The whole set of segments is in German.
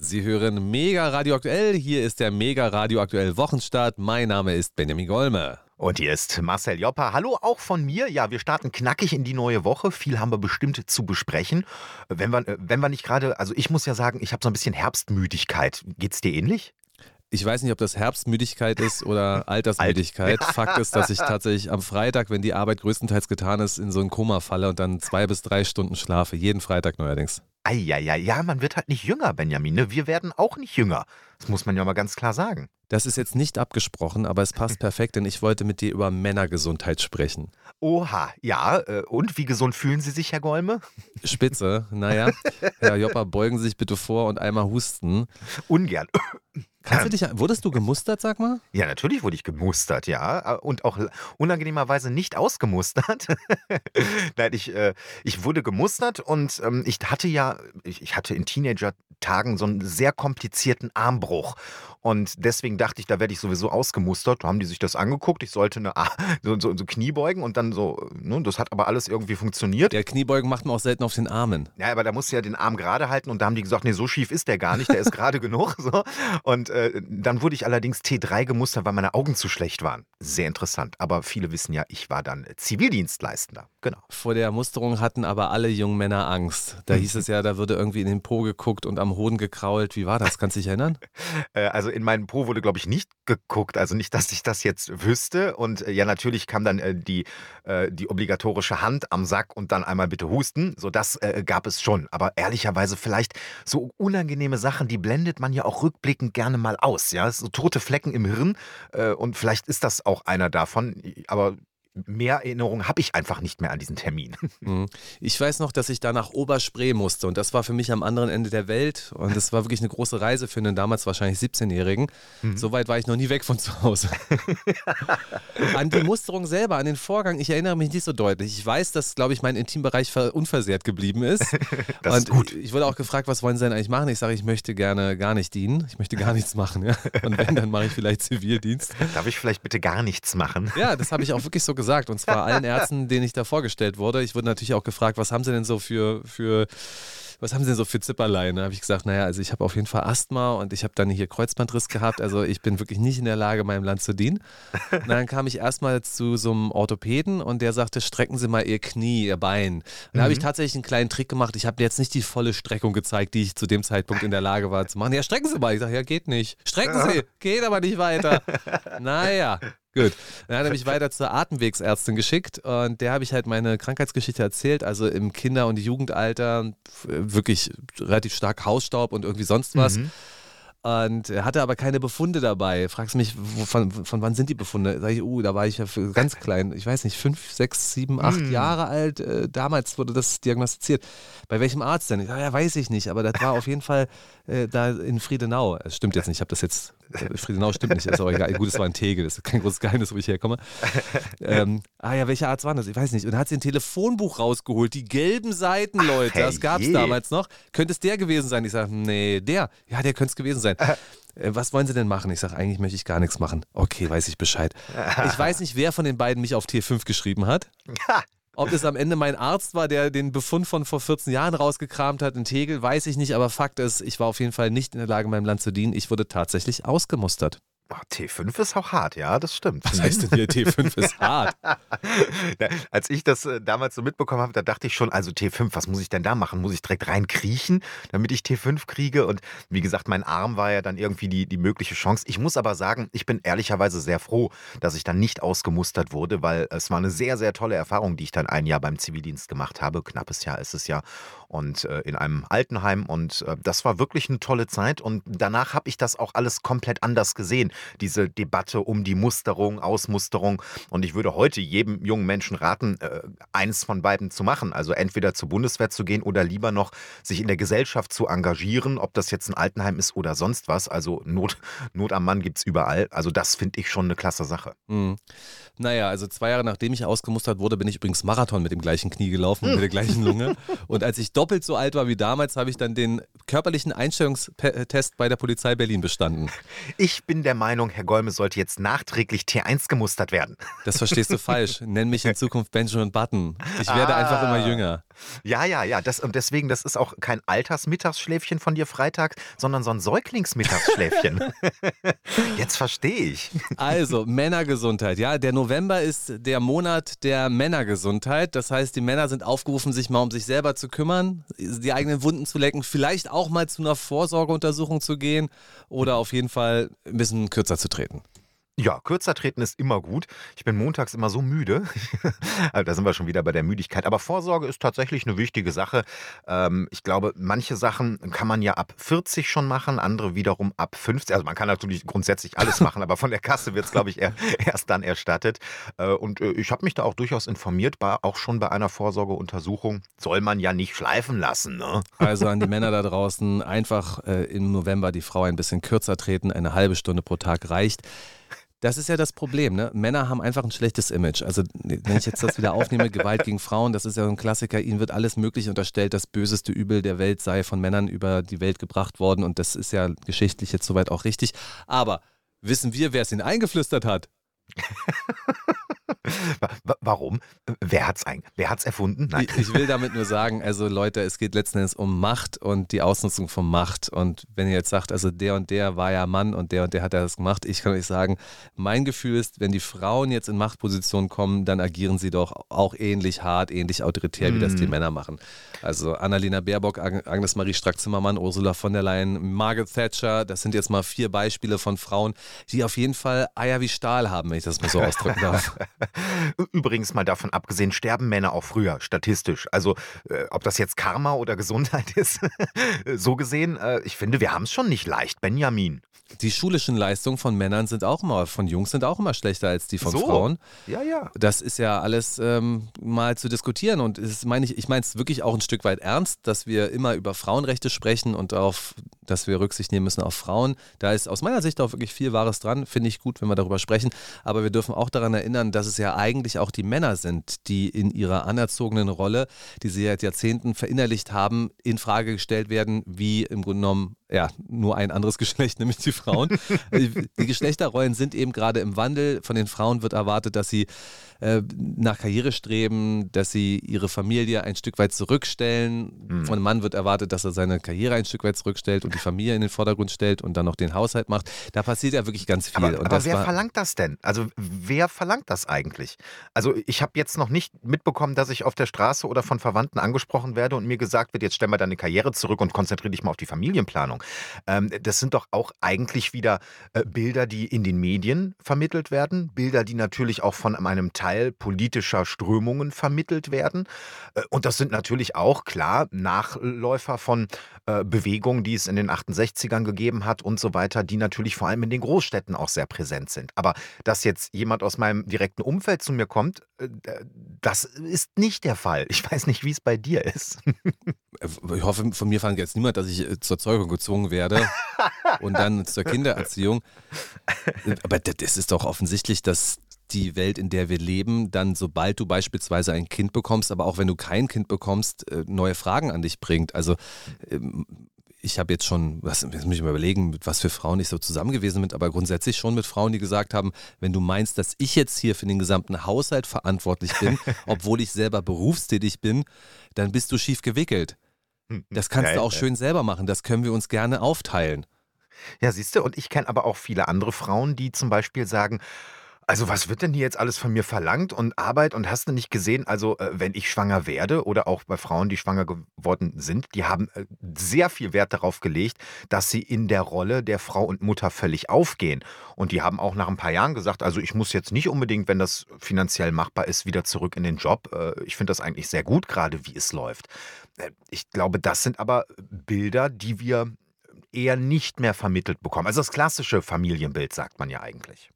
Sie hören Mega Radioaktuell. Hier ist der Mega Radioaktuell Wochenstart. Mein Name ist Benjamin Golme. Und hier ist Marcel Joppa. Hallo auch von mir. Ja, wir starten knackig in die neue Woche. Viel haben wir bestimmt zu besprechen. Wenn wir, wenn wir nicht gerade, also ich muss ja sagen, ich habe so ein bisschen Herbstmüdigkeit. Geht's dir ähnlich? Ich weiß nicht, ob das Herbstmüdigkeit ist oder Altersmüdigkeit. Fakt ist, dass ich tatsächlich am Freitag, wenn die Arbeit größtenteils getan ist, in so ein Koma falle und dann zwei bis drei Stunden schlafe. Jeden Freitag neuerdings. Eieiei, ja, man wird halt nicht jünger, Benjamin. Ne? Wir werden auch nicht jünger. Das muss man ja mal ganz klar sagen. Das ist jetzt nicht abgesprochen, aber es passt perfekt, denn ich wollte mit dir über Männergesundheit sprechen. Oha, ja. Äh, und wie gesund fühlen Sie sich, Herr Golme? Spitze, naja. Herr Joppa, beugen Sie sich bitte vor und einmal husten. Ungern. Kannst du dich, wurdest du gemustert, sag mal? Ja, natürlich wurde ich gemustert, ja. Und auch unangenehmerweise nicht ausgemustert. Nein, ich, äh, ich wurde gemustert und ähm, ich hatte ja, ich, ich hatte in Teenager-Tagen so einen sehr komplizierten Armbruch. Und deswegen dachte ich, da werde ich sowieso ausgemustert. Da haben die sich das angeguckt. Ich sollte eine, so, so, so Kniebeugen und dann so, ne, das hat aber alles irgendwie funktioniert. Der Kniebeugen macht man auch selten auf den Armen. Ja, aber da musst du ja den Arm gerade halten und da haben die gesagt, nee, so schief ist der gar nicht, der ist gerade genug. So. Und äh, dann wurde ich allerdings T3 gemustert, weil meine Augen zu schlecht waren. Sehr interessant. Aber viele wissen ja, ich war dann Zivildienstleistender. Genau. Vor der Musterung hatten aber alle jungen Männer Angst. Da hieß es ja, da würde irgendwie in den Po geguckt und am Hoden gekrault. Wie war das? Kannst du dich erinnern? Äh, also in meinen Po wurde, glaube ich, nicht geguckt. Also nicht, dass ich das jetzt wüsste. Und äh, ja, natürlich kam dann äh, die, äh, die obligatorische Hand am Sack und dann einmal bitte husten. So, das äh, gab es schon. Aber ehrlicherweise vielleicht so unangenehme Sachen, die blendet man ja auch rückblickend gerne mal aus. Ja, so tote Flecken im Hirn. Äh, und vielleicht ist das auch einer davon. Aber mehr Erinnerung habe ich einfach nicht mehr an diesen Termin. Mhm. Ich weiß noch, dass ich da nach Oberspree musste und das war für mich am anderen Ende der Welt und das war wirklich eine große Reise für einen damals wahrscheinlich 17-Jährigen. Mhm. So weit war ich noch nie weg von zu Hause. an die Musterung selber, an den Vorgang, ich erinnere mich nicht so deutlich. Ich weiß, dass, glaube ich, mein Intimbereich unversehrt geblieben ist. das und ist gut. Ich wurde auch gefragt, was wollen Sie denn eigentlich machen? Ich sage, ich möchte gerne gar nicht dienen. Ich möchte gar nichts machen. Ja? Und wenn, dann mache ich vielleicht Zivildienst. Darf ich vielleicht bitte gar nichts machen? Ja, das habe ich auch wirklich so gesagt gesagt. Und zwar allen Ärzten, denen ich da vorgestellt wurde. Ich wurde natürlich auch gefragt, was haben sie denn so für, für was haben Sie denn so für Zipperlein? Da habe ich gesagt, naja, also ich habe auf jeden Fall Asthma und ich habe dann hier Kreuzbandriss gehabt. Also ich bin wirklich nicht in der Lage, meinem Land zu dienen. Und dann kam ich erstmal zu so einem Orthopäden und der sagte, strecken Sie mal Ihr Knie, Ihr Bein. Und da mhm. habe ich tatsächlich einen kleinen Trick gemacht. Ich habe jetzt nicht die volle Streckung gezeigt, die ich zu dem Zeitpunkt in der Lage war zu machen. Ja, strecken Sie mal. Ich sage, ja, geht nicht. Strecken Sie, geht aber nicht weiter. Naja, Gut. Dann hat er mich weiter zur Atemwegsärztin geschickt und der habe ich halt meine Krankheitsgeschichte erzählt. Also im Kinder- und Jugendalter wirklich relativ stark Hausstaub und irgendwie sonst was. Mhm. Und er hatte aber keine Befunde dabei. Fragst mich, von, von wann sind die Befunde? Sag ich, uh, da war ich ja ganz klein. Ich weiß nicht, fünf, sechs, sieben, acht mm. Jahre alt. Äh, damals wurde das diagnostiziert. Bei welchem Arzt denn? Ich ja, weiß ich nicht. Aber das war auf jeden Fall äh, da in Friedenau. Es stimmt jetzt nicht. Ich habe das jetzt. Äh, Friedenau stimmt nicht. Ist aber egal. Gut, es war ein Tegel. Das ist kein großes Geheimnis, wo ich herkomme. Ähm, ah ja, welcher Arzt war das? Ich weiß nicht. Und er hat sich ein Telefonbuch rausgeholt. Die gelben Seiten, Leute. Ach, das gab es damals noch. Könnte es der gewesen sein? Ich sage, nee, der. Ja, der könnte es gewesen sein sein. Äh, was wollen Sie denn machen? Ich sage, eigentlich möchte ich gar nichts machen. Okay, weiß ich Bescheid. Ich weiß nicht, wer von den beiden mich auf T5 geschrieben hat. Ob es am Ende mein Arzt war, der den Befund von vor 14 Jahren rausgekramt hat in Tegel, weiß ich nicht. Aber Fakt ist, ich war auf jeden Fall nicht in der Lage, meinem Land zu dienen. Ich wurde tatsächlich ausgemustert. T5 ist auch hart, ja, das stimmt. Was heißt denn hier, T5 ist hart? ja, als ich das äh, damals so mitbekommen habe, da dachte ich schon, also T5, was muss ich denn da machen? Muss ich direkt reinkriechen, damit ich T5 kriege? Und wie gesagt, mein Arm war ja dann irgendwie die, die mögliche Chance. Ich muss aber sagen, ich bin ehrlicherweise sehr froh, dass ich dann nicht ausgemustert wurde, weil es war eine sehr, sehr tolle Erfahrung, die ich dann ein Jahr beim Zivildienst gemacht habe. Knappes Jahr ist es ja. Und äh, in einem Altenheim. Und äh, das war wirklich eine tolle Zeit. Und danach habe ich das auch alles komplett anders gesehen diese Debatte um die Musterung, Ausmusterung. Und ich würde heute jedem jungen Menschen raten, äh, eins von beiden zu machen. Also entweder zur Bundeswehr zu gehen oder lieber noch sich in der Gesellschaft zu engagieren, ob das jetzt ein Altenheim ist oder sonst was. Also Not, Not am Mann gibt es überall. Also das finde ich schon eine klasse Sache. Mhm. Naja, also zwei Jahre nachdem ich ausgemustert wurde, bin ich übrigens Marathon mit dem gleichen Knie gelaufen und mit der gleichen Lunge. Und als ich doppelt so alt war wie damals, habe ich dann den körperlichen Einstellungstest bei der Polizei Berlin bestanden. Ich bin der Meinung, Herr Golme sollte jetzt nachträglich T1 gemustert werden. Das verstehst du falsch. Nenn mich in Zukunft Benjamin Button. Ich werde ah, einfach immer jünger. Ja, ja, ja. Das, und deswegen, das ist auch kein Altersmittagsschläfchen von dir Freitag, sondern so ein Säuglingsmittagsschläfchen. Jetzt verstehe ich. Also, Männergesundheit. Ja, der November ist der Monat der Männergesundheit. Das heißt, die Männer sind aufgerufen, sich mal um sich selber zu kümmern, die eigenen Wunden zu lecken, vielleicht auch mal zu einer Vorsorgeuntersuchung zu gehen oder auf jeden Fall ein bisschen kürzer zu treten. Ja, kürzer treten ist immer gut. Ich bin montags immer so müde. Also, da sind wir schon wieder bei der Müdigkeit. Aber Vorsorge ist tatsächlich eine wichtige Sache. Ähm, ich glaube, manche Sachen kann man ja ab 40 schon machen, andere wiederum ab 50. Also man kann natürlich grundsätzlich alles machen, aber von der Kasse wird es, glaube ich, erst dann erstattet. Äh, und äh, ich habe mich da auch durchaus informiert, auch schon bei einer Vorsorgeuntersuchung. Soll man ja nicht schleifen lassen. Ne? Also an die Männer da draußen, einfach äh, im November die Frau ein bisschen kürzer treten. Eine halbe Stunde pro Tag reicht. Das ist ja das Problem, ne? Männer haben einfach ein schlechtes Image. Also, wenn ich jetzt das wieder aufnehme, Gewalt gegen Frauen, das ist ja so ein Klassiker. Ihnen wird alles Mögliche unterstellt, das böseste Übel der Welt sei von Männern über die Welt gebracht worden. Und das ist ja geschichtlich jetzt soweit auch richtig. Aber wissen wir, wer es ihnen eingeflüstert hat? Warum? Wer hat's ein, wer hat's erfunden? Nein. Ich, ich, will damit nur sagen, also Leute, es geht letzten Endes um Macht und die Ausnutzung von Macht. Und wenn ihr jetzt sagt, also der und der war ja Mann und der und der hat das gemacht, ich kann euch sagen, mein Gefühl ist, wenn die Frauen jetzt in Machtpositionen kommen, dann agieren sie doch auch ähnlich hart, ähnlich autoritär, wie das die mm. Männer machen. Also Annalena Baerbock, Agnes Marie Strack-Zimmermann, Ursula von der Leyen, Margaret Thatcher, das sind jetzt mal vier Beispiele von Frauen, die auf jeden Fall Eier wie Stahl haben, wenn ich das mal so ausdrücken darf. Übrigens mal davon abgesehen, sterben Männer auch früher, statistisch. Also äh, ob das jetzt Karma oder Gesundheit ist, so gesehen, äh, ich finde, wir haben es schon nicht leicht, Benjamin. Die schulischen Leistungen von Männern sind auch immer, von Jungs sind auch immer schlechter als die von so. Frauen. Ja, ja. Das ist ja alles ähm, mal zu diskutieren und ist, mein ich, ich meine es wirklich auch ein Stück weit ernst, dass wir immer über Frauenrechte sprechen und darauf, dass wir Rücksicht nehmen müssen auf Frauen. Da ist aus meiner Sicht auch wirklich viel Wahres dran. Finde ich gut, wenn wir darüber sprechen. Aber wir dürfen auch daran erinnern, dass es ja eigentlich auch die Männer sind, die in ihrer anerzogenen Rolle, die sie seit Jahrzehnten verinnerlicht haben, in Frage gestellt werden, wie im Grunde genommen ja, nur ein anderes Geschlecht, nämlich die Frauen. die Geschlechterrollen sind eben gerade im Wandel. Von den Frauen wird erwartet, dass sie äh, nach Karriere streben, dass sie ihre Familie ein Stück weit zurückstellen. Mhm. Von einem Mann wird erwartet, dass er seine Karriere ein Stück weit zurückstellt und die Familie in den Vordergrund stellt und dann noch den Haushalt macht. Da passiert ja wirklich ganz viel. Aber, aber wer verlangt das denn? Also wer verlangt das eigentlich? Also ich habe jetzt noch nicht mitbekommen, dass ich auf der Straße oder von Verwandten angesprochen werde und mir gesagt wird, jetzt stell mal deine Karriere zurück und konzentriere dich mal auf die Familienplanung. Ähm, das sind doch auch eigentlich wieder äh, Bilder, die in den Medien vermittelt werden, Bilder, die natürlich auch von einem Teil Teil politischer Strömungen vermittelt werden. Äh, und das sind natürlich auch klar Nachläufer von äh, Bewegungen, die es in den 68ern gegeben hat und so weiter, die natürlich vor allem in den Großstädten auch sehr präsent sind. Aber dass jetzt jemand aus meinem direkten Umfeld zu mir kommt, äh, das ist nicht der Fall. Ich weiß nicht, wie es bei dir ist. Ich hoffe, von mir fand jetzt niemand, dass ich zur Zeugung gezwungen werde und dann zur Kindererziehung. Aber das ist doch offensichtlich, dass die Welt, in der wir leben, dann, sobald du beispielsweise ein Kind bekommst, aber auch wenn du kein Kind bekommst, äh, neue Fragen an dich bringt. Also ähm, ich habe jetzt schon, was, jetzt muss ich mal überlegen, mit was für Frauen ich so zusammen gewesen bin, aber grundsätzlich schon mit Frauen, die gesagt haben, wenn du meinst, dass ich jetzt hier für den gesamten Haushalt verantwortlich bin, obwohl ich selber berufstätig bin, dann bist du schief gewickelt. Hm, hm. Das kannst ja, du auch schön selber machen, das können wir uns gerne aufteilen. Ja, siehst du, und ich kenne aber auch viele andere Frauen, die zum Beispiel sagen, also, was wird denn hier jetzt alles von mir verlangt und Arbeit und hast du nicht gesehen, also, äh, wenn ich schwanger werde oder auch bei Frauen, die schwanger geworden sind, die haben, äh, sehr viel Wert darauf gelegt, dass sie in der Rolle der Frau und Mutter völlig aufgehen. Und die haben auch nach ein paar Jahren gesagt: „Also, ich muss jetzt nicht unbedingt, wenn das finanziell machbar ist, wieder zurück in den Job. Äh, ich finde das eigentlich sehr gut gerade, wie es läuft.“ Äh, ich glaube, das sind aber Bilder, die wir eher nicht mehr vermittelt bekommen. Also, das klassische Familienbild, sagt man ja eigentlich.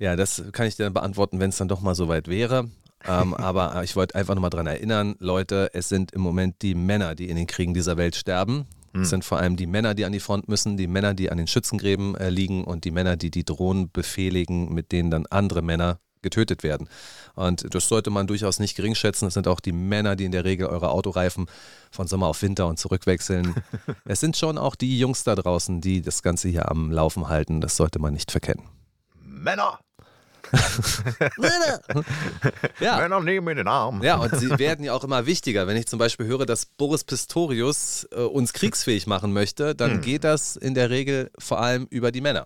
Ja, das kann ich dir beantworten, wenn es dann doch mal soweit wäre. ähm, aber äh, ich wollte einfach nochmal daran erinnern, Leute, es sind im Moment die Männer, die in den Kriegen dieser Welt sterben. Hm. Es sind vor allem die Männer, die an die Front müssen, die Männer, die an den Schützengräben äh, liegen und die Männer, die die Drohnen befehligen, mit denen dann andere Männer getötet werden. Und das sollte man durchaus nicht gering schätzen. Es sind auch die Männer, die in der Regel eure Autoreifen von Sommer auf Winter und zurückwechseln. es sind schon auch die Jungs da draußen, die das Ganze hier am Laufen halten. Das sollte man nicht verkennen. Männer! ja. Männer nehmen den Arm. Ja, und sie werden ja auch immer wichtiger. Wenn ich zum Beispiel höre, dass Boris Pistorius äh, uns kriegsfähig machen möchte, dann Hm. geht das in der Regel vor allem über die Männer.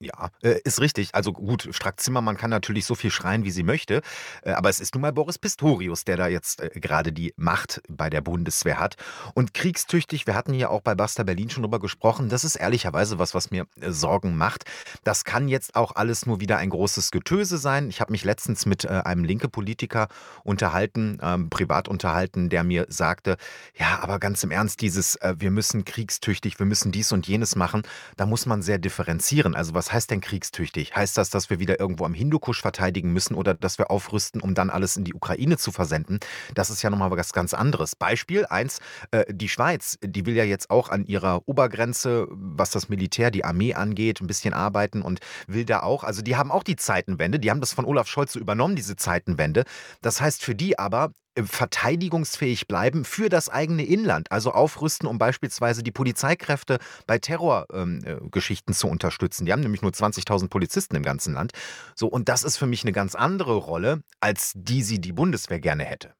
Ja, äh, ist richtig. Also gut, Strack-Zimmermann kann natürlich so viel schreien, wie sie möchte. Äh, aber es ist nun mal Boris Pistorius, der da jetzt äh, gerade die Macht bei der Bundeswehr hat. Und kriegstüchtig, wir hatten hier auch bei Basta Berlin schon drüber gesprochen, das ist ehrlicherweise was, was mir Sorgen macht. Das kann jetzt auch alles nur wieder ein großes Getöse sein. Ich habe mich letztens mit einem linke Politiker unterhalten, ähm, privat unterhalten, der mir sagte, ja, aber ganz im Ernst, dieses, wir müssen kriegstüchtig, wir müssen dies und jenes machen, da muss man sehr differenzieren. Also was heißt denn kriegstüchtig? Heißt das, dass wir wieder irgendwo am Hindukusch verteidigen müssen oder dass wir aufrüsten, um dann alles in die Ukraine zu versenden? Das ist ja nochmal was ganz anderes. Beispiel eins, äh, die Schweiz, die will ja jetzt auch an ihrer Obergrenze, was das Militär, die Armee angeht, ein bisschen arbeiten und will da auch, also die haben auch die Zeitenwende, die haben das von Olaf Scholz so übernommen, diese Zeitenwende. Das heißt für die aber, verteidigungsfähig bleiben für das eigene Inland, also aufrüsten, um beispielsweise die Polizeikräfte bei Terrorgeschichten ähm, Geschichten zu unterstützen. Die haben nämlich nur 20.000 Polizisten im ganzen Land. So, und das ist für mich eine ganz andere Rolle, als die sie die Bundeswehr gerne hätte.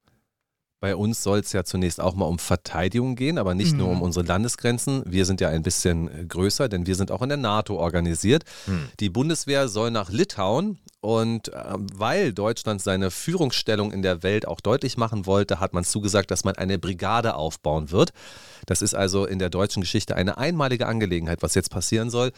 Bei uns soll es ja zunächst auch mal um Verteidigung gehen, aber nicht nur Mhm. um unsere Landesgrenzen. Wir sind ja ein bisschen äh, größer, denn wir sind auch in der NATO organisiert. Hm. Die Bundeswehr soll nach Litauen und äh, weil Deutschland seine Führungsstellung in der Welt auch deutlich machen wollte, hat man zugesagt, dass man eine Brigade aufbauen wird. Das ist also in der deutschen Geschichte eine einmalige Angelegenheit, was jetzt passieren soll.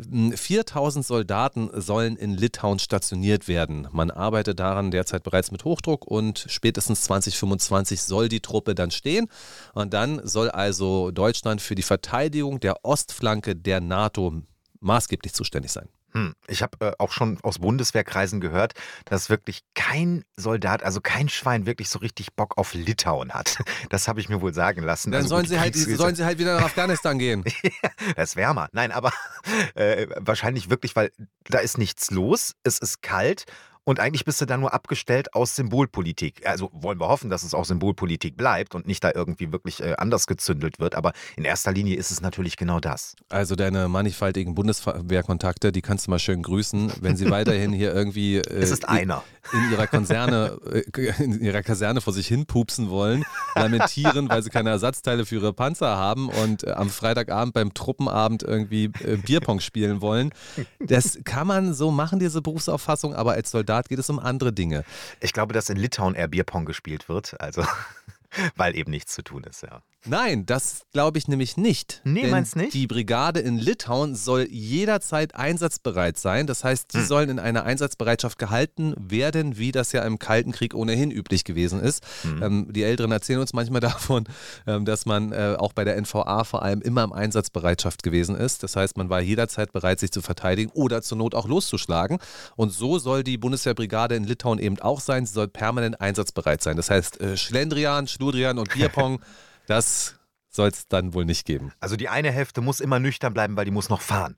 4000 Soldaten sollen in Litauen stationiert werden. Man arbeitet daran derzeit bereits mit Hochdruck und spätestens 2025 soll die Truppe dann stehen. Und dann soll also Deutschland für die Verteidigung der Ostflanke der NATO maßgeblich zuständig sein. Hm. Ich habe äh, auch schon aus Bundeswehrkreisen gehört, dass wirklich kein Soldat, also kein Schwein wirklich so richtig Bock auf Litauen hat. Das habe ich mir wohl sagen lassen. Dann Also sollen gut, sie, halt, sollen sie halt wieder nach Afghanistan gehen. Das ist wärmer. Nein, aber äh, wahrscheinlich wirklich, weil da ist nichts los, es ist kalt und eigentlich bist du da nur abgestellt aus Symbolpolitik. Also wollen wir hoffen, dass es auch Symbolpolitik bleibt und nicht da irgendwie wirklich äh, anders gezündelt wird. Aber in erster Linie ist es natürlich genau das. Also deine mannigfaltigen Bundeswehrkontakte, die kannst du mal schön grüßen, wenn sie weiterhin hier irgendwie äh, Es ist einer. in ihrer Konzerne, äh, in ihrer Kaserne vor sich hin pupsen wollen, lamentieren, weil sie keine Ersatzteile für ihre Panzer haben und äh, am Freitagabend beim Truppenabend irgendwie äh, Bierpong spielen wollen. Das kann man so machen, diese Berufsauffassung, aber als Soldat geht es um andere Dinge. Ich glaube, dass in Litauen eher Bierpong gespielt wird. Also, weil eben nichts zu tun ist, ja. Nein, das glaube ich nämlich nicht. Nee, Denn meinst nicht? Die Brigade in Litauen soll jederzeit einsatzbereit sein. Das heißt, die Hm. sollen in einer Einsatzbereitschaft gehalten werden, wie das ja im Kalten Krieg ohnehin üblich gewesen ist. Hm. Ähm, die Älteren erzählen uns manchmal davon, ähm, dass man äh, auch bei der NVA vor allem immer im Einsatzbereitschaft gewesen ist. Das heißt, man war jederzeit bereit, sich zu verteidigen oder zur Not auch loszuschlagen. Und so soll die Bundeswehrbrigade in Litauen eben auch sein. Sie soll permanent einsatzbereit sein. Das heißt, äh, Schlendrian, Schludrian und Bierpong, das soll es dann wohl nicht geben. Also die eine Hälfte muss immer nüchtern bleiben, weil die muss noch fahren.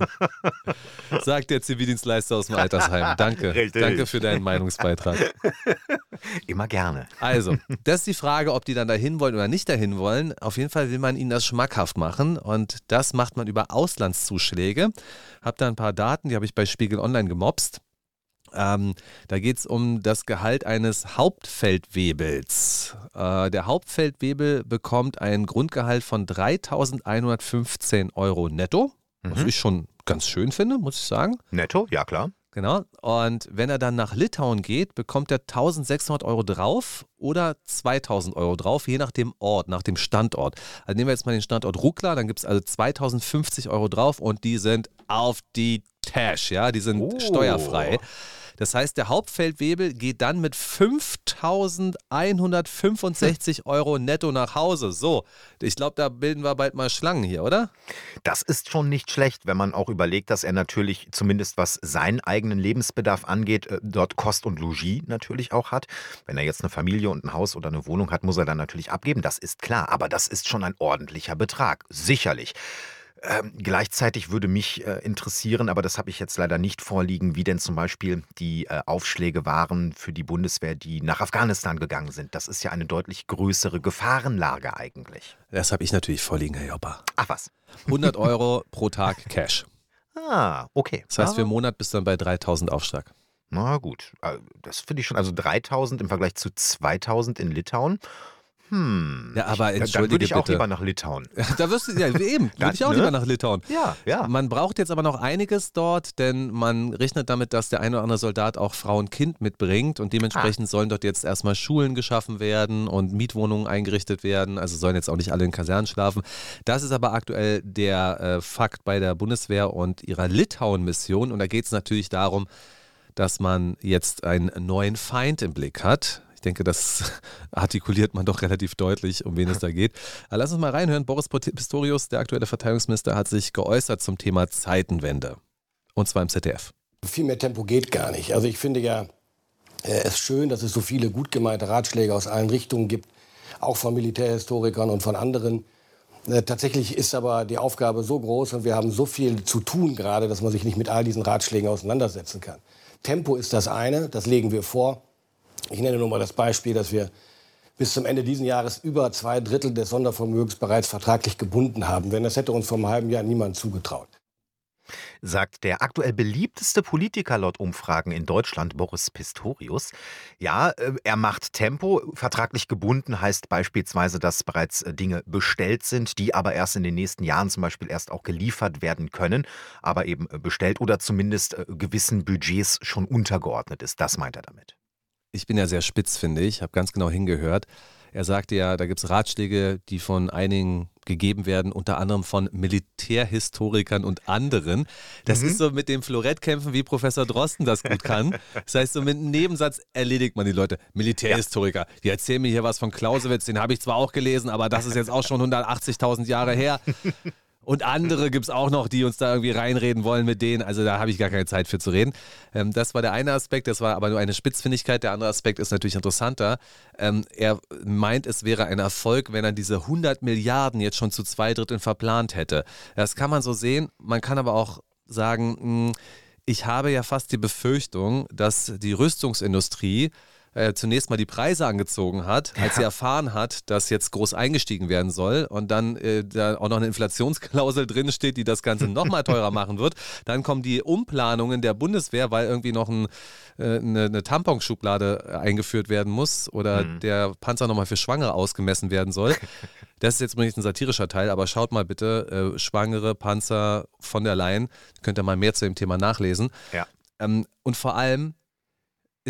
Sagt der Zivildienstleister aus dem Altersheim. Danke. Richtig. Danke für deinen Meinungsbeitrag. Immer gerne. Also, das ist die Frage, ob die dann dahin wollen oder nicht dahin wollen. Auf jeden Fall will man ihnen das schmackhaft machen und das macht man über Auslandszuschläge. Hab da ein paar Daten, die habe ich bei Spiegel Online gemobst. Ähm, da geht es um das Gehalt eines Hauptfeldwebels. Äh, der Hauptfeldwebel bekommt ein Grundgehalt von 3.115 Euro netto, was Mhm. ich schon ganz schön finde, muss ich sagen. Netto? Ja, klar. Genau. Und wenn er dann nach Litauen geht, bekommt er 1600 Euro drauf oder 2000 Euro drauf, je nach dem Ort, nach dem Standort. Also nehmen wir jetzt mal den Standort Rukla, dann gibt es also 2050 Euro drauf und die sind auf die Tash, ja, die sind Oh. steuerfrei. Das heißt, der Hauptfeldwebel geht dann mit 5165 Euro netto nach Hause. So, ich glaube, da bilden wir bald mal Schlangen hier, oder? Das ist schon nicht schlecht, wenn man auch überlegt, dass er natürlich zumindest was seinen eigenen Lebensbedarf angeht, äh, dort Kost und Logis natürlich auch hat. Wenn er jetzt eine Familie und ein Haus oder eine Wohnung hat, muss er dann natürlich abgeben. Das ist klar. Aber das ist schon ein ordentlicher Betrag. Sicherlich. Ähm, gleichzeitig würde mich äh, interessieren, aber das habe ich jetzt leider nicht vorliegen, wie denn zum Beispiel die äh, Aufschläge waren für die Bundeswehr, die nach Afghanistan gegangen sind. Das ist ja eine deutlich größere Gefahrenlage eigentlich. Das habe ich natürlich vorliegen, Herr Jopper. Ach was. 100 Euro pro Tag Cash. Ah, okay. Das heißt, für einen Monat bist du dann bei 3000 Aufschlag. Na gut, äh, das finde ich schon. Also 3000 im Vergleich zu 2000 in Litauen. Hm. Ja, aber ich, entschuldige würde ich auch lieber nach Litauen. Da wirst du, ja, eben, würde ich auch ne? lieber nach Litauen. Ja, ja. Man braucht jetzt aber noch einiges dort, denn man rechnet damit, dass der eine oder andere Soldat auch Frau und Kind mitbringt und dementsprechend sollen dort jetzt erstmal Schulen geschaffen werden und Mietwohnungen eingerichtet werden. Also sollen jetzt auch nicht alle in Kasernen schlafen. Das ist aber aktuell der äh, Fakt bei der Bundeswehr und ihrer Litauen-Mission. Und da geht es natürlich darum, dass man jetzt einen neuen Feind im Blick hat. Ich denke, das artikuliert man doch relativ deutlich, um wen es da geht. Aber lass uns mal reinhören. Boris Pistorius, der aktuelle Verteidigungsminister, hat sich geäußert zum Thema Zeitenwende. Und zwar im ZDF. Viel mehr Tempo geht gar nicht. Also ich finde ja äh, es schön, dass es so viele gut gemeinte Ratschläge aus allen Richtungen gibt, auch von Militärhistorikern und von anderen. Äh, tatsächlich ist aber die Aufgabe so groß und wir haben so viel zu tun gerade, dass man sich nicht mit all diesen Ratschlägen auseinandersetzen kann. Tempo ist das eine, das legen wir vor. Ich nenne nur mal das Beispiel, dass wir bis zum Ende dieses Jahres über zwei Drittel des Sondervermögens bereits vertraglich gebunden haben. Denn das hätte uns vor einem halben Jahr niemand zugetraut. sagt der aktuell beliebteste Politiker laut Umfragen in Deutschland, Boris Pistorius. Ja, äh, er macht Tempo. Vertraglich gebunden heißt beispielsweise, dass bereits äh, Dinge bestellt sind, die aber erst in den nächsten Jahren zum Beispiel erst auch geliefert werden können, aber eben äh, bestellt oder zumindest gewissen Budgets schon untergeordnet ist. Das meint er damit. Ich bin ja sehr spitz, finde ich, habe ganz genau hingehört. Er sagte ja, da gibt es Ratschläge, die von einigen gegeben werden, unter anderem von Militärhistorikern und anderen. Das Mhm. ist so mit dem Florettkämpfen, wie Professor Drosten das gut kann. Das heißt, so mit einem Nebensatz erledigt man die Leute. Militärhistoriker, die erzählen mir hier was von Clausewitz, den habe ich zwar auch gelesen, aber das ist jetzt auch schon 180.000 Jahre her. Und andere gibt es auch noch, die uns da irgendwie reinreden wollen mit denen. Also da habe ich gar keine Zeit für zu reden. Ähm, das war der eine Aspekt, das war aber nur eine Spitzfindigkeit. Der andere Aspekt ist natürlich interessanter. Ähm, er meint, es wäre ein Erfolg, wenn er diese 100 Milliarden jetzt schon zu zwei Dritteln verplant hätte. Das kann man so sehen. Man kann aber auch sagen, mh, ich habe ja fast die Befürchtung, dass die Rüstungsindustrie äh, zunächst mal die Preise angezogen hat, als sie erfahren hat, dass jetzt groß eingestiegen werden soll und dann äh, da auch noch eine Inflationsklausel drin steht, die das Ganze nochmal teurer machen wird. Dann kommen die Umplanungen der Bundeswehr, weil irgendwie noch ein, äh, eine, eine Tamponschublade eingeführt werden muss oder der Panzer nochmal für Schwangere ausgemessen werden soll. Das ist jetzt übrigens ein satirischer Teil, aber schaut mal bitte, äh, Schwangere, Panzer von der Leyen, könnt ihr mal mehr zu dem Thema nachlesen. Ja. Ähm, und vor allem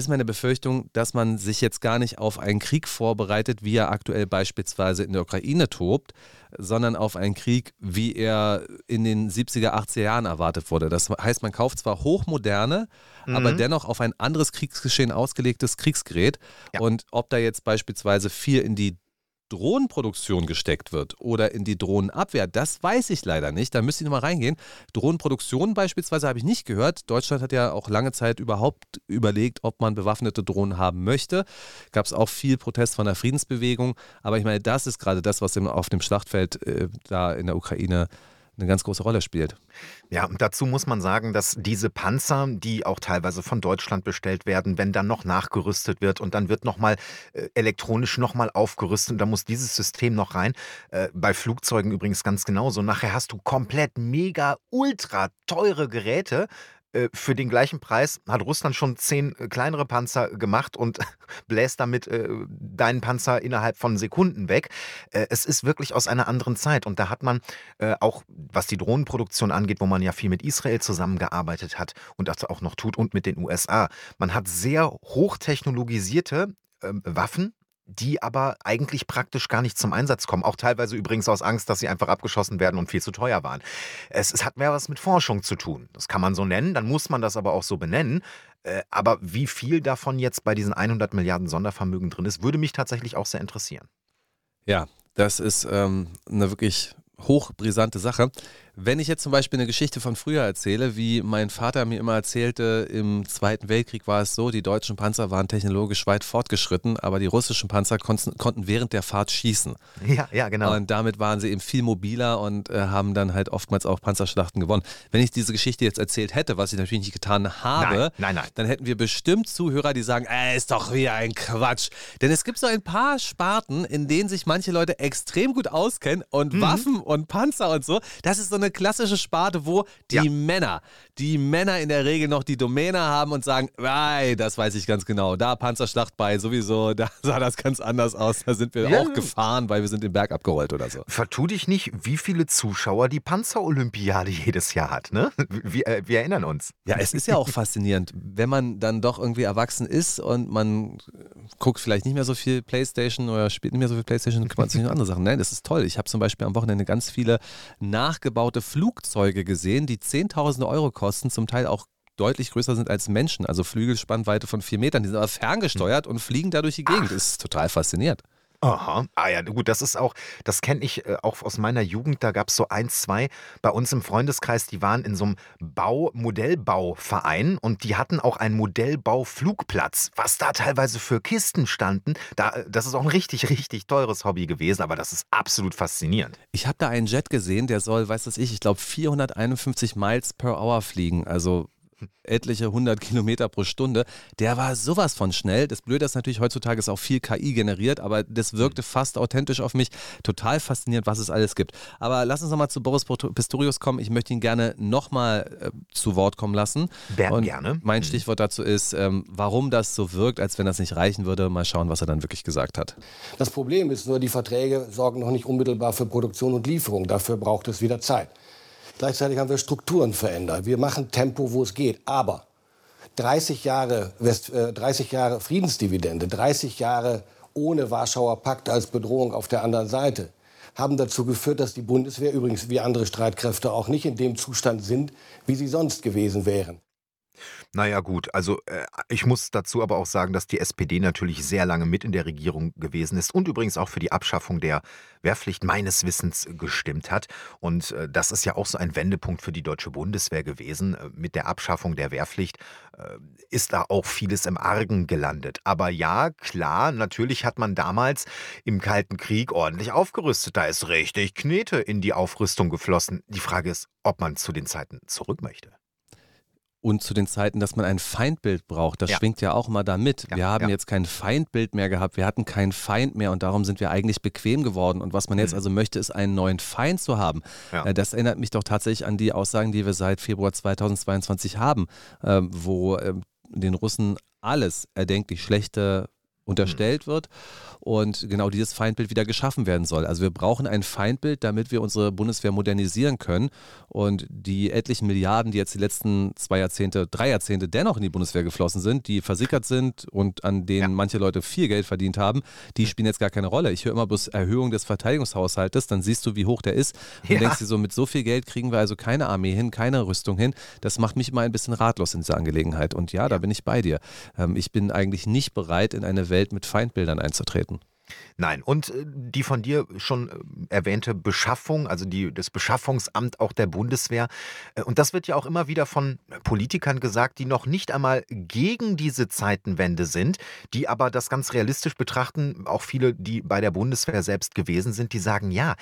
ist meine Befürchtung, dass man sich jetzt gar nicht auf einen Krieg vorbereitet, wie er aktuell beispielsweise in der Ukraine tobt, sondern auf einen Krieg, wie er in den 70er, 80er Jahren erwartet wurde. Das heißt, man kauft zwar hochmoderne, aber dennoch auf ein anderes Kriegsgeschehen ausgelegtes Kriegsgerät. Ja. Und ob da jetzt beispielsweise viel in die Drohnenproduktion gesteckt wird oder in die Drohnenabwehr, das weiß ich leider nicht. Da müsste ich nochmal reingehen. Drohnenproduktion beispielsweise habe ich nicht gehört. Deutschland hat ja auch lange Zeit überhaupt überlegt, ob man bewaffnete Drohnen haben möchte. Gab es auch viel Protest von der Friedensbewegung. Aber ich meine, das ist gerade das, was auf dem Schlachtfeld äh, da in der Ukraine eine ganz große Rolle spielt. Ja, und dazu muss man sagen, dass diese Panzer, die auch teilweise von Deutschland bestellt werden, wenn dann noch nachgerüstet wird und dann wird nochmal äh, elektronisch nochmal aufgerüstet und da muss dieses System noch rein. Äh, bei Flugzeugen übrigens ganz genauso. Nachher hast du komplett mega ultra teure Geräte. Äh, Für den gleichen Preis hat Russland schon zehn äh, kleinere Panzer gemacht und bläst damit äh, deinen Panzer innerhalb von Sekunden weg. Äh, Es ist wirklich aus einer anderen Zeit und da hat man äh, auch, was die Drohnenproduktion angeht, wo man ja viel mit Israel zusammengearbeitet hat und das auch noch tut und mit den USA. Man hat sehr hochtechnologisierte ähm, Waffen, die aber eigentlich praktisch gar nicht zum Einsatz kommen. Auch teilweise übrigens aus Angst, dass sie einfach abgeschossen werden und viel zu teuer waren. Es, es hat mehr was mit Forschung zu tun. Das kann man so nennen, dann muss man das aber auch so benennen. Äh, aber wie viel davon jetzt bei diesen 100 Milliarden Sondervermögen drin ist, würde mich tatsächlich auch sehr interessieren. Ja, das ist ähm, eine wirklich hochbrisante Sache. Wenn ich jetzt zum Beispiel eine Geschichte von früher erzähle, wie mein Vater mir immer erzählte, im Zweiten Weltkrieg war es so, die deutschen Panzer waren technologisch weit fortgeschritten, aber die russischen Panzer konnten, konnten während der Fahrt schießen. Ja, ja, genau. Und damit waren sie eben viel mobiler und äh, haben dann halt oftmals auch Panzerschlachten gewonnen. Wenn ich diese Geschichte jetzt erzählt hätte, was ich natürlich nicht getan habe, Nein, nein, nein. dann hätten wir bestimmt Zuhörer, die sagen, äh, ist doch wieder ein Quatsch. Denn es gibt so ein paar Sparten, in denen sich manche Leute extrem gut auskennen und Mhm. Waffen und Panzer und so. Das ist so eine klassische Sparte, wo die ja. Männer, die Männer in der Regel noch die Domäne haben und sagen, Ei, das weiß ich ganz genau. Da Panzerschlacht bei sowieso, da sah das ganz anders aus. Da sind wir ja. auch gefahren, weil wir sind den Berg abgerollt oder so. Vertu dich nicht, wie viele Zuschauer die Panzerolympiade jedes Jahr hat, ne? Wir, äh, wir erinnern uns. Ja, es ist ja auch faszinierend, wenn man dann doch irgendwie erwachsen ist und man guckt vielleicht nicht mehr so viel Playstation oder spielt nicht mehr so viel Playstation, kümmert sich um andere Sachen. Nein, das ist toll. Ich habe zum Beispiel am Wochenende ganz viele nachgebaute Flugzeuge gesehen, die Zehntausende Euro kosten, zum Teil auch deutlich größer sind als Menschen, also Flügelspannweite von vier Metern. Die sind aber ferngesteuert und fliegen da durch die Gegend. Das ist total faszinierend. Aha. Ah ja, gut, das ist auch, das kenne ich äh, auch aus meiner Jugend. Da gab es so ein, zwei bei uns im Freundeskreis, die waren in so einem Bau, Modellbauverein und die hatten auch einen Modellbauflugplatz. Was da teilweise für Kisten standen, da, äh, das ist auch ein richtig, richtig teures Hobby gewesen, aber das ist absolut faszinierend. Ich habe da einen Jet gesehen, der soll, weiß das ich, ich glaube 451 Miles per Hour fliegen. Also etliche hundert Kilometer pro Stunde. Der war sowas von schnell. Das Blöde ist natürlich, heutzutage ist auch viel KI generiert, aber das wirkte fast authentisch auf mich. Total faszinierend, was es alles gibt. Aber lass uns nochmal zu Boris Pistorius kommen. Ich möchte ihn gerne nochmal äh, zu Wort kommen lassen. Wer, Und gerne. Mein mhm. Stichwort dazu ist, ähm, warum das so wirkt, als wenn das nicht reichen würde. Mal schauen, was er dann wirklich gesagt hat. Das Problem ist nur, die Verträge sorgen noch nicht unmittelbar für Produktion und Lieferung. Dafür braucht es wieder Zeit. Gleichzeitig haben wir Strukturen verändert. Wir machen Tempo, wo es geht. Aber 30 Jahre, West, äh, 30 Jahre Friedensdividende, 30 Jahre ohne Warschauer Pakt als Bedrohung auf der anderen Seite, haben dazu geführt, dass die Bundeswehr übrigens wie andere Streitkräfte auch nicht in dem Zustand sind, wie sie sonst gewesen wären. Naja gut, also äh, ich muss dazu aber auch sagen, dass die SPD natürlich sehr lange mit in der Regierung gewesen ist und übrigens auch für die Abschaffung der Wehrpflicht meines Wissens gestimmt hat. Und äh, das ist ja auch so ein Wendepunkt für die deutsche Bundeswehr gewesen. Äh, mit der Abschaffung der Wehrpflicht äh, ist da auch vieles im Argen gelandet. Aber ja, klar, natürlich hat man damals im Kalten Krieg ordentlich aufgerüstet. Da ist richtig Knete in die Aufrüstung geflossen. Die Frage ist, ob man zu den Zeiten zurück möchte und zu den Zeiten, dass man ein Feindbild braucht. Das ja. schwingt ja auch mal da mit. Ja, wir haben ja. jetzt kein Feindbild mehr gehabt, wir hatten keinen Feind mehr und darum sind wir eigentlich bequem geworden. Und was man jetzt mhm. also möchte, ist einen neuen Feind zu haben. Äh, das erinnert mich doch tatsächlich an die Aussagen, die wir seit Februar 2022 haben, ähm, wo ähm, den Russen alles erdenklich Schlechte unterstellt wird und genau dieses Feindbild wieder geschaffen werden soll. Also wir brauchen ein Feindbild, damit wir unsere Bundeswehr modernisieren können und die etlichen Milliarden, die jetzt die letzten zwei Jahrzehnte, drei Jahrzehnte dennoch in die Bundeswehr geflossen sind, die versickert sind und an denen ja. manche Leute viel Geld verdient haben, die spielen jetzt gar keine Rolle. Ich höre immer bloß Erhöhung des Verteidigungshaushaltes, dann siehst du, wie hoch der ist und ja. denkst dir so, mit so viel Geld kriegen wir also keine Armee hin, keine Rüstung hin. Das macht mich immer ein bisschen ratlos in dieser Angelegenheit. Und ja, da bin ich bei dir. Ähm, ich bin eigentlich nicht bereit, in eine Welt mit Feindbildern einzutreten. Nein, und äh, die von dir schon äh, erwähnte Beschaffung, also die, das Beschaffungsamt auch der Bundeswehr. Äh, und das wird ja auch immer wieder von Politikern gesagt, die noch nicht einmal gegen diese Zeitenwende sind, die aber das ganz realistisch betrachten. Auch viele, die bei der Bundeswehr selbst gewesen sind, die sagen, ja,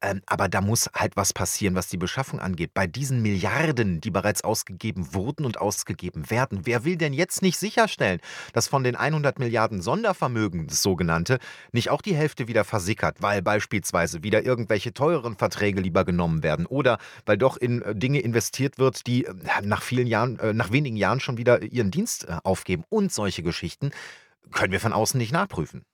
ähm, aber da muss halt was passieren, was die Beschaffung angeht. Bei diesen Milliarden, die bereits ausgegeben wurden und ausgegeben werden, wer will denn jetzt nicht sicherstellen, dass von den 100 Milliarden Sondervermögen, das sogenannte, nicht auch die Hälfte wieder versickert, weil beispielsweise wieder irgendwelche teureren Verträge lieber genommen werden oder weil doch in äh, Dinge investiert wird, die äh, nach vielen Jahren, äh, nach wenigen Jahren schon wieder ihren Dienst aufgeben und solche Geschichten können wir von außen nicht nachprüfen.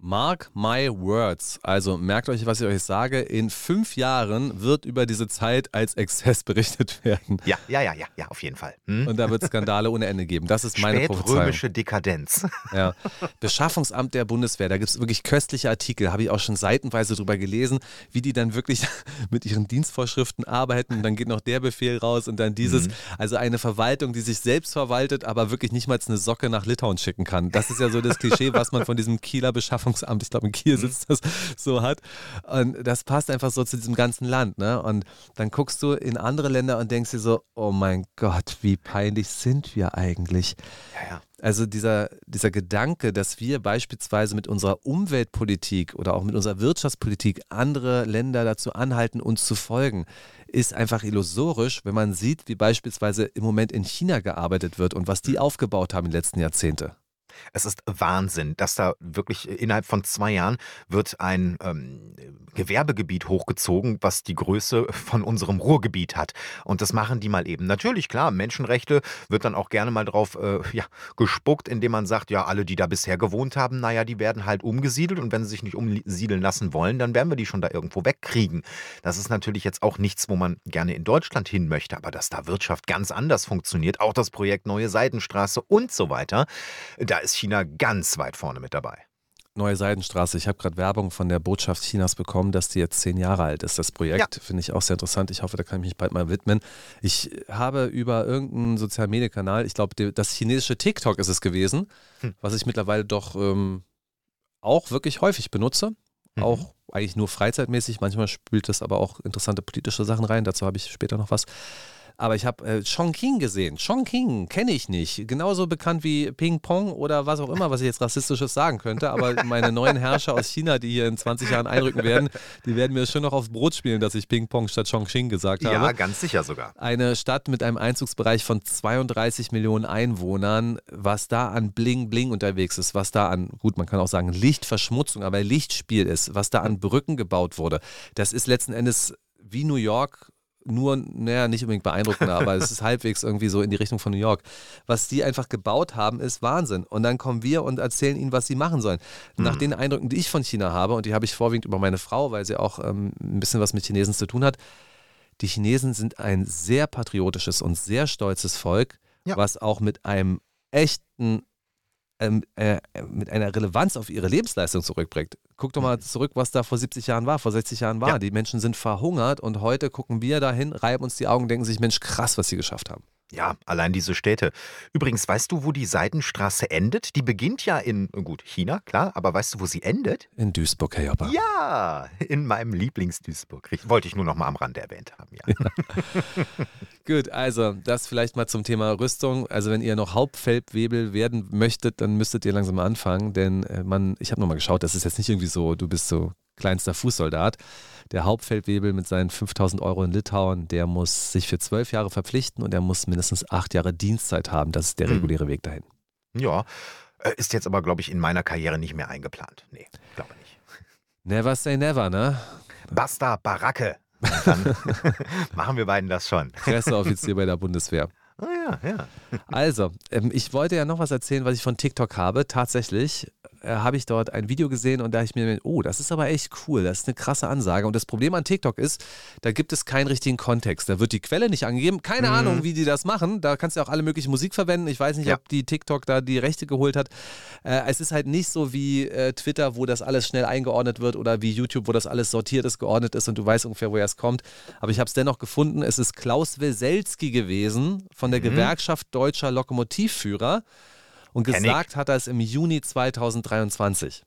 Mark my words. Also merkt euch, was ich euch sage. In fünf Jahren wird über diese Zeit als Exzess berichtet werden. Ja, ja, ja, ja, ja, auf jeden Fall. Hm? Und da wird Skandale ohne Ende geben. Das ist meine Prophezeiung. Römische Dekadenz. Ja. Beschaffungsamt der Bundeswehr. Da gibt es wirklich köstliche Artikel. Habe ich auch schon seitenweise drüber gelesen, wie die dann wirklich mit ihren Dienstvorschriften arbeiten. Und dann geht noch der Befehl raus und dann dieses. Mhm. Also eine Verwaltung, die sich selbst verwaltet, aber wirklich nicht mal eine Socke nach Litauen schicken kann. Das ist ja so das Klischee, was man von diesem Kieler Beschaffungsamt Beschaffungsamt, ich glaube in Kiel mhm. sitzt das, so hat. Und das passt einfach so zu diesem ganzen Land. Ne? Und dann guckst du in andere Länder und denkst dir so, oh mein Gott, wie peinlich sind wir eigentlich? Ja, ja. Also dieser, dieser Gedanke, dass wir beispielsweise mit unserer Umweltpolitik oder auch mit unserer Wirtschaftspolitik andere Länder dazu anhalten, uns zu folgen, ist einfach illusorisch, wenn man sieht, wie beispielsweise im Moment in China gearbeitet wird und was die mhm. aufgebaut haben in den letzten Jahrzehnten. Es ist Wahnsinn, dass da wirklich innerhalb von zwei Jahren wird ein ähm, Gewerbegebiet hochgezogen, was die Größe von unserem Ruhrgebiet hat. Und das machen die mal eben. Natürlich, klar, Menschenrechte wird dann auch gerne mal drauf äh, ja, gespuckt, indem man sagt, ja, alle, die da bisher gewohnt haben, naja, die werden halt umgesiedelt und wenn sie sich nicht umsiedeln lassen wollen, dann werden wir die schon da irgendwo wegkriegen. Das ist natürlich jetzt auch nichts, wo man gerne in Deutschland hin möchte, aber dass da Wirtschaft ganz anders funktioniert, auch das Projekt Neue Seidenstraße und so weiter, da ist China ganz weit vorne mit dabei. Neue Seidenstraße. Ich habe gerade Werbung von der Botschaft Chinas bekommen, dass die jetzt zehn Jahre alt ist, das Projekt. Ja. Finde ich auch sehr interessant. Ich hoffe, da kann ich mich bald mal widmen. Ich habe über irgendeinen sozialen Medienkanal, ich glaube, das chinesische TikTok ist es gewesen, hm. was ich mittlerweile doch ähm, auch wirklich häufig benutze. Mhm. Auch eigentlich nur freizeitmäßig. Manchmal spült es aber auch interessante politische Sachen rein. Dazu habe ich später noch was. Aber ich habe äh, Chongqing gesehen. Chongqing kenne ich nicht. Genauso bekannt wie Ping Pong oder was auch immer, was ich jetzt rassistisches sagen könnte. Aber meine neuen Herrscher aus China, die hier in 20 Jahren einrücken werden, die werden mir schon noch aufs Brot spielen, dass ich Ping Pong statt Chongqing gesagt habe. Ja, ganz sicher sogar. Eine Stadt mit einem Einzugsbereich von 32 Millionen Einwohnern. Was da an Bling Bling unterwegs ist, was da an, gut, man kann auch sagen Lichtverschmutzung, aber Lichtspiel ist, was da an Brücken gebaut wurde, das ist letzten Endes wie New York nur, naja, nicht unbedingt beeindruckender, aber es ist halbwegs irgendwie so in die Richtung von New York. Was die einfach gebaut haben, ist Wahnsinn. Und dann kommen wir und erzählen ihnen, was sie machen sollen. Mhm. Nach den Eindrücken, die ich von China habe, und die habe ich vorwiegend über meine Frau, weil sie auch ähm, ein bisschen was mit Chinesen zu tun hat, die Chinesen sind ein sehr patriotisches und sehr stolzes Volk, ja. was auch mit einem echten ähm, äh, mit einer Relevanz auf ihre Lebensleistung zurückbringt. Guck doch mal mhm. zurück, was da vor 70 Jahren war, vor 60 Jahren war. Ja. Die Menschen sind verhungert und heute gucken wir dahin, reiben uns die Augen, denken sich, Mensch, krass, was sie geschafft haben. Ja, allein diese Städte. Übrigens, weißt du, wo die Seidenstraße endet? Die beginnt ja in, gut, China, klar, aber weißt du, wo sie endet? In Duisburg, Herr Joppa. Ja, in meinem Lieblings-Duisburg. Wollte ich nur noch mal am Rande erwähnt haben, ja. ja. gut, also das vielleicht mal zum Thema Rüstung. Also wenn ihr noch Hauptfeldwebel werden möchtet, dann müsstet ihr langsam mal anfangen, denn äh, man, ich habe nochmal geschaut, das ist jetzt nicht irgendwie so, du bist so kleinster Fußsoldat. Der Hauptfeldwebel mit seinen 5000 Euro in Litauen, der muss sich für zwölf Jahre verpflichten und er muss mindestens acht Jahre Dienstzeit haben. Das ist der hm. reguläre. Weg dahin. Ja, äh, ist jetzt aber, glaube ich, in meiner Karriere nicht mehr eingeplant. Nee, glaube nicht. Never say never, ne? Basta, Baracke. Dann machen wir beiden das schon. Presseoffizier bei der Bundeswehr. Ah ja, ja. Also, ähm, ich wollte ja noch was erzählen, was ich von TikTok habe. Tatsächlich äh, habe ich dort ein Video gesehen und da ich mir, oh, das ist aber echt cool, das ist eine krasse Ansage. Und das Problem an TikTok ist, da gibt es keinen richtigen Kontext. Da wird die Quelle nicht angegeben. Keine mhm. Ahnung, wie die das machen. Da kannst du auch alle möglichen Musik verwenden. Ich weiß nicht, ja. ob die TikTok da die Rechte geholt hat. Äh, es ist halt nicht so wie äh, Twitter, wo das alles schnell eingeordnet wird oder wie YouTube, wo das alles sortiert ist, geordnet ist und du weißt ungefähr, woher es kommt. Aber ich habe es dennoch gefunden. Es ist Klaus Weselski gewesen von der mhm. Gewerkschaft Deutscher Lokomotivführer. Und gesagt hat er es im Juni 2023.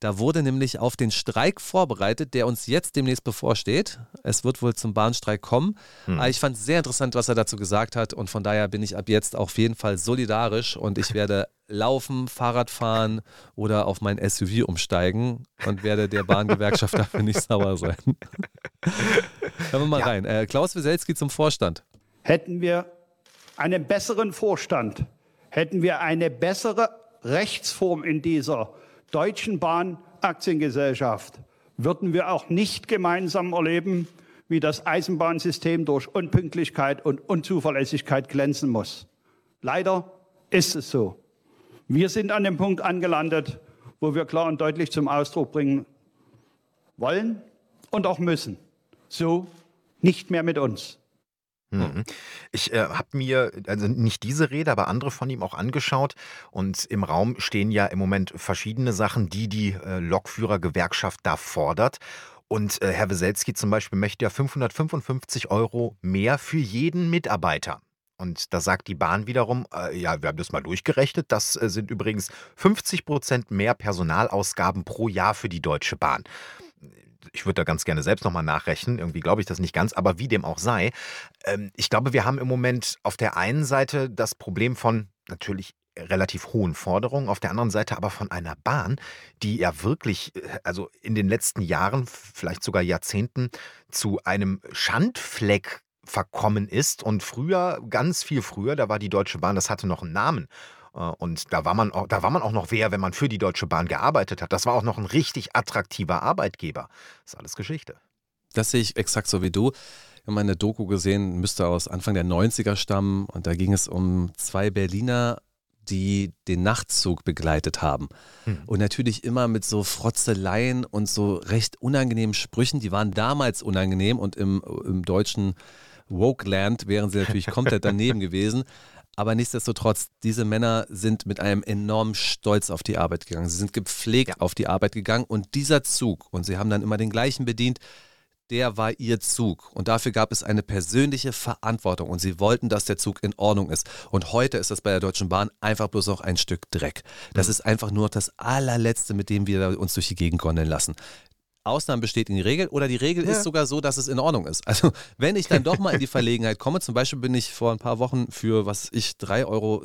Da wurde nämlich auf den Streik vorbereitet, der uns jetzt demnächst bevorsteht. Es wird wohl zum Bahnstreik kommen. Hm. Aber ich fand es sehr interessant, was er dazu gesagt hat. Und von daher bin ich ab jetzt auf jeden Fall solidarisch und ich werde laufen, Fahrrad fahren oder auf mein SUV umsteigen und werde der Bahngewerkschaft dafür nicht sauer sein. Hören wir mal ja. rein. Äh, Klaus Wieselski zum Vorstand. Hätten wir einen besseren Vorstand, hätten wir eine bessere Rechtsform in dieser Deutschen Bahn Aktiengesellschaft, würden wir auch nicht gemeinsam erleben, wie das Eisenbahnsystem durch Unpünktlichkeit und Unzuverlässigkeit glänzen muss. Leider ist es so. Wir sind an dem Punkt angelandet, wo wir klar und deutlich zum Ausdruck bringen wollen und auch müssen. So nicht mehr mit uns. Mhm. Ich äh, habe mir also nicht diese Rede, aber andere von ihm auch angeschaut. Und im Raum stehen ja im Moment verschiedene Sachen, die die äh, Lokführergewerkschaft da fordert. Und äh, Herr Weselski zum Beispiel möchte ja 555 Euro mehr für jeden Mitarbeiter. Und da sagt die Bahn wiederum, äh, ja, wir haben das mal durchgerechnet, das äh, sind übrigens 50 Prozent mehr Personalausgaben pro Jahr für die Deutsche Bahn ich würde da ganz gerne selbst nochmal nachrechnen, irgendwie glaube ich das nicht ganz, aber wie dem auch sei. Ähm, ich glaube, wir haben im Moment auf der einen Seite das Problem von natürlich relativ hohen Forderungen, auf der anderen Seite aber von einer Bahn, die ja wirklich, äh, also in den letzten Jahren, vielleicht sogar Jahrzehnten, zu einem Schandfleck verkommen ist. Und früher, ganz viel früher, da war die Deutsche Bahn, das hatte noch einen Namen. Und da war man auch, da war man auch noch wer, wenn man für die Deutsche Bahn gearbeitet hat. Das war auch noch ein richtig attraktiver Arbeitgeber. Das ist alles Geschichte. Das sehe ich exakt so wie du. Ich habe mal eine Doku gesehen, müsste aus Anfang der 90er stammen und da ging es um zwei Berliner die den Nachtzug begleitet haben. Hm. Und natürlich immer mit so Frotzeleien und so recht unangenehmen Sprüchen. Die waren damals unangenehm und im, im deutschen Woke-Land wären sie natürlich komplett daneben gewesen. Aber nichtsdestotrotz, diese Männer sind mit einem enormen Stolz auf die Arbeit gegangen. Sie sind gepflegt ja. auf die Arbeit gegangen und dieser Zug, und sie haben dann immer den gleichen bedient, der war ihr Zug. Und dafür gab es eine persönliche Verantwortung. Und sie wollten, dass der Zug in Ordnung ist. Und heute ist das bei der Deutschen Bahn einfach bloß noch ein Stück Dreck. Das mhm. ist einfach nur das allerletzte, mit dem wir uns durch die Gegend gondeln lassen. Ausnahmen bestätigen die Regel oder die Regel ja. ist sogar so, dass es in Ordnung ist. Also wenn ich dann doch mal in die Verlegenheit komme, zum Beispiel bin ich vor ein paar Wochen für, was ich, 3,60 Euro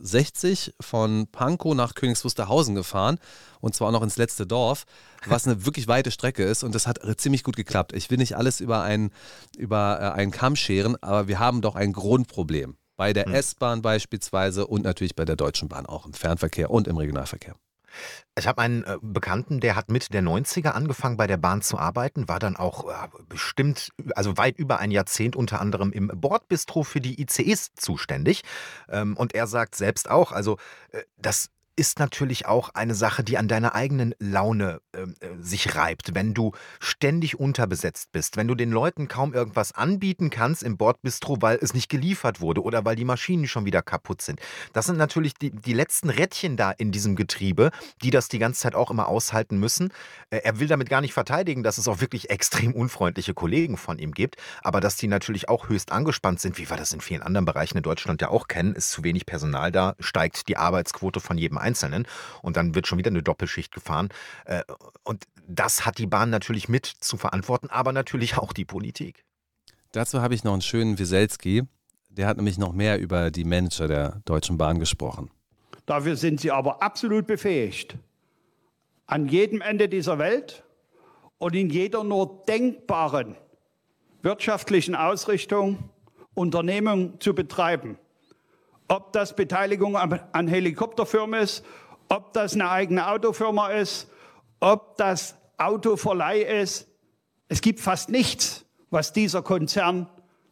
von Pankow nach Königs Wusterhausen gefahren und zwar auch noch ins letzte Dorf, was eine wirklich weite Strecke ist und das hat ziemlich gut geklappt. Ich will nicht alles über einen, über äh, einen Kamm scheren, aber wir haben doch ein Grundproblem. Bei der hm. S-Bahn beispielsweise und natürlich bei der Deutschen Bahn auch im Fernverkehr und im Regionalverkehr. Ich habe einen äh, Bekannten, der hat Mitte der 90er angefangen bei der Bahn zu arbeiten, war dann auch äh, bestimmt, also weit über ein Jahrzehnt unter anderem im Bordbistro für die ICEs zuständig. Ähm, und er sagt selbst auch, also äh, das ist natürlich auch eine Sache, die an deiner eigenen Laune ähm, äh, sich reibt, wenn du ständig unterbesetzt bist, wenn du den Leuten kaum irgendwas anbieten kannst im Bordbistro, weil es nicht geliefert wurde oder weil die Maschinen schon wieder kaputt sind. Das sind natürlich die, die letzten Rädchen da in diesem Getriebe, die das die ganze Zeit auch immer aushalten müssen. Äh, er will damit gar nicht verteidigen, dass es auch wirklich extrem unfreundliche Kollegen von ihm gibt, aber dass die natürlich auch höchst angespannt sind, wie wir das in vielen anderen Bereichen in Deutschland ja auch kennen, ist zu wenig Personal da, steigt die Arbeitsquote von jedem Einzelnen und dann wird schon wieder eine Doppelschicht gefahren. Äh, und das hat die Bahn natürlich mit zu verantworten, aber natürlich auch die Politik. Dazu habe ich noch einen schönen Wieselski. Der hat nämlich noch mehr über die Manager der Deutschen Bahn gesprochen. Dafür sind sie aber absolut befähigt. An jedem Ende dieser Welt und in jeder nur denkbaren wirtschaftlichen Ausrichtung Unternehmung zu betreiben. Ob das Beteiligung an Helikopterfirmen ist, ob das eine eigene Autofirma ist, ob das Autoverleih ist. Es gibt fast nichts, was dieser Konzern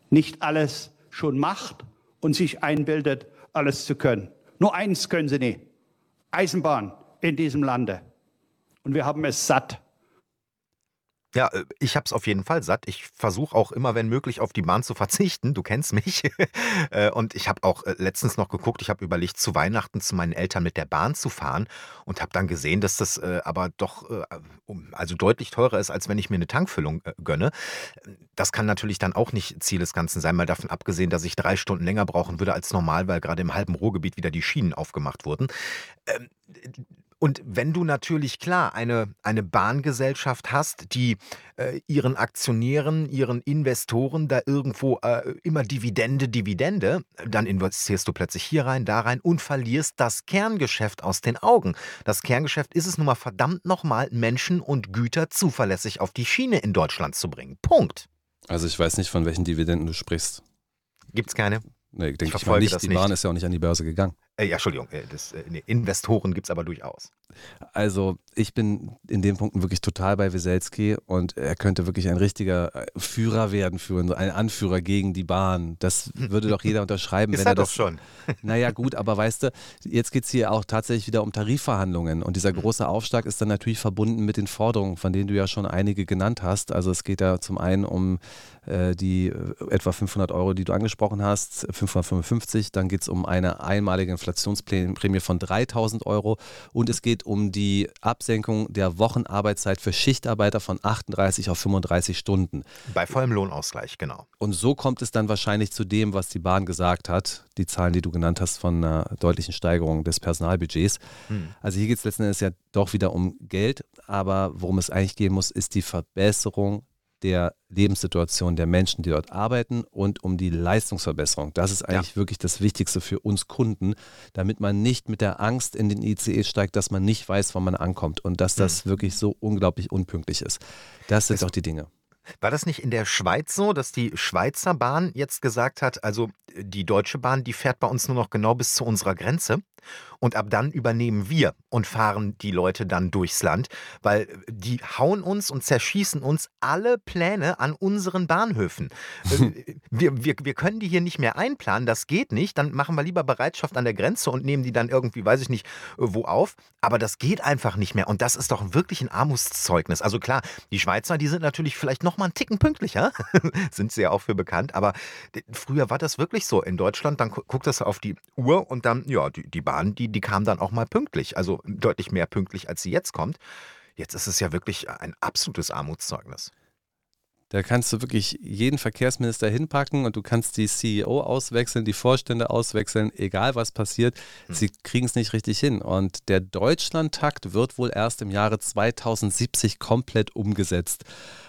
nicht alles schon macht und sich einbildet, alles zu können. Nur eins können sie nicht. Eisenbahn in diesem Lande. Und wir haben es satt. Ja, äh, ich habe es auf jeden Fall satt. Ich versuche auch immer, wenn möglich, auf die Bahn zu verzichten. Du kennst mich. Äh, und ich habe auch äh, letztens noch geguckt, ich habe überlegt, zu Weihnachten zu meinen Eltern mit der Bahn zu fahren und habe dann gesehen, dass das aber doch also deutlich teurer ist, als wenn ich mir eine Tankfüllung gönne. Das kann natürlich dann auch nicht Ziel des Ganzen sein, mal davon abgesehen, dass ich drei Stunden länger brauchen würde als normal, weil gerade im halben Ruhrgebiet wieder die Schienen aufgemacht wurden. Und wenn du natürlich klar eine, eine Bahngesellschaft hast, die äh, ihren Aktionären, ihren Investoren da irgendwo äh, immer Dividende, Dividende, dann investierst du plötzlich hier rein, da rein und verlierst das Kerngeschäft aus den Augen. Das Kerngeschäft ist es nun mal verdammt nochmal, Menschen und Güter zuverlässig auf die Schiene in Deutschland zu bringen. Punkt. Also ich weiß nicht, von welchen Dividenden du sprichst. Gibt es keine? Nee, denke ich, ich mal nicht. Die Bahn ist ja auch nicht an die Börse gegangen. Äh, ja, Entschuldigung, äh, das, äh, nee, Investoren gibt es aber durchaus. Also ich bin in den Punkten wirklich total bei Wieselski und er könnte wirklich ein richtiger äh, Führer werden für uns, ein Anführer gegen die Bahn. Das würde doch jeder unterschreiben. Ist wenn er, er das schon. Naja gut, aber weißt du, jetzt geht es hier auch tatsächlich wieder um Tarifverhandlungen und dieser mhm. große Aufschlag ist dann natürlich verbunden mit den Forderungen, von denen du ja schon einige genannt hast. Also es geht ja zum einen um äh, die äh, etwa 500 Euro, die du angesprochen hast, 555, dann geht es um eine einmalige Inflationsprämie von 3000 Euro und es geht um die Absenkung der Wochenarbeitszeit für Schichtarbeiter von 38 auf 35 Stunden. Bei vollem Lohnausgleich, genau. Und so kommt es dann wahrscheinlich zu dem, was die Bahn gesagt hat, die Zahlen, die du genannt hast, von einer deutlichen Steigerung des Personalbudgets. Hm. Also hier geht es letzten Endes ja doch wieder um Geld, aber worum es eigentlich gehen muss, ist die Verbesserung der Lebenssituation der Menschen, die dort arbeiten und um die Leistungsverbesserung. Das ist eigentlich ja. wirklich das Wichtigste für uns Kunden, damit man nicht mit der Angst in den ICE steigt, dass man nicht weiß, wann man ankommt und dass das mhm. wirklich so unglaublich unpünktlich ist. Das sind doch die Dinge. War das nicht in der Schweiz so, dass die Schweizer Bahn jetzt gesagt hat, also die Deutsche Bahn, die fährt bei uns nur noch genau bis zu unserer Grenze und ab dann übernehmen wir und fahren die Leute dann durchs Land, weil die hauen uns und zerschießen uns alle Pläne an unseren Bahnhöfen. Äh, wir, wir, wir können die hier nicht mehr einplanen, das geht nicht, dann machen wir lieber Bereitschaft an der Grenze und nehmen die dann irgendwie, weiß ich nicht, wo auf, aber das geht einfach nicht mehr und das ist doch wirklich ein Armutszeugnis. Also klar, die Schweizer, die sind natürlich vielleicht noch mal einen Ticken pünktlicher, sind sie ja auch für bekannt, aber früher war das wirklich so. In Deutschland, dann guckt das auf die Uhr und dann, ja, die, die Bahn, die, die kam dann auch mal pünktlich, also deutlich mehr pünktlich, als sie jetzt kommt. Jetzt ist es ja wirklich ein absolutes Armutszeugnis. Da kannst du wirklich jeden Verkehrsminister hinpacken und du kannst die CEO auswechseln, die Vorstände auswechseln, egal was passiert. Hm. Sie kriegen es nicht richtig hin. Und der Deutschlandtakt wird wohl erst im Jahre 2070 komplett umgesetzt.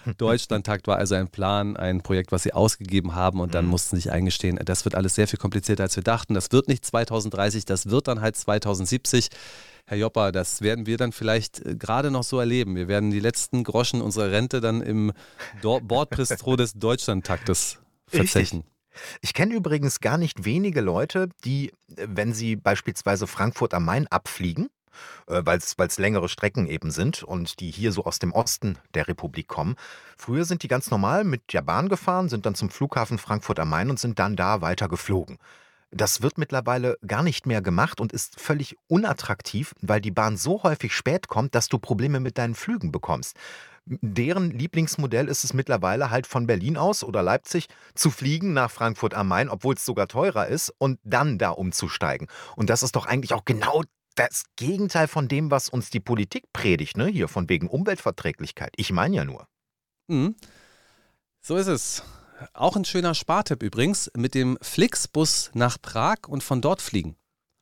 Deutschlandtakt war also ein Plan, ein Projekt, was sie ausgegeben haben und dann hm. mussten sie sich eingestehen, das wird alles sehr viel komplizierter, als wir dachten. Das wird nicht 2030, das wird dann halt 2070. Herr Joppa, das werden wir dann vielleicht äh, gerade noch so erleben. Wir werden die letzten Groschen unserer Rente dann im Bordbistro des Deutschlandtaktes verzechen. Richtig. Ich kenne übrigens gar nicht wenige Leute, die, äh, wenn sie beispielsweise Frankfurt am Main abfliegen, äh, weil es längere Strecken eben sind und die hier so aus dem Osten der Republik kommen. Früher sind die ganz normal mit der Bahn gefahren, sind dann zum Flughafen Frankfurt am Main und sind dann da weiter geflogen. Das wird mittlerweile gar nicht mehr gemacht und ist völlig unattraktiv, weil die Bahn so häufig spät kommt, dass du Probleme mit deinen Flügen bekommst. Deren Lieblingsmodell ist es mittlerweile halt von Berlin aus oder Leipzig zu fliegen nach Frankfurt am Main, obwohl es sogar teurer ist, und dann da umzusteigen. Und das ist doch eigentlich auch genau das Gegenteil von dem, was uns die Politik predigt, ne? Hier von wegen Umweltverträglichkeit. Ich meine ja nur. Mhm. So ist es. Auch ein schöner Spartipp übrigens, mit dem Flixbus nach Prag und von dort fliegen.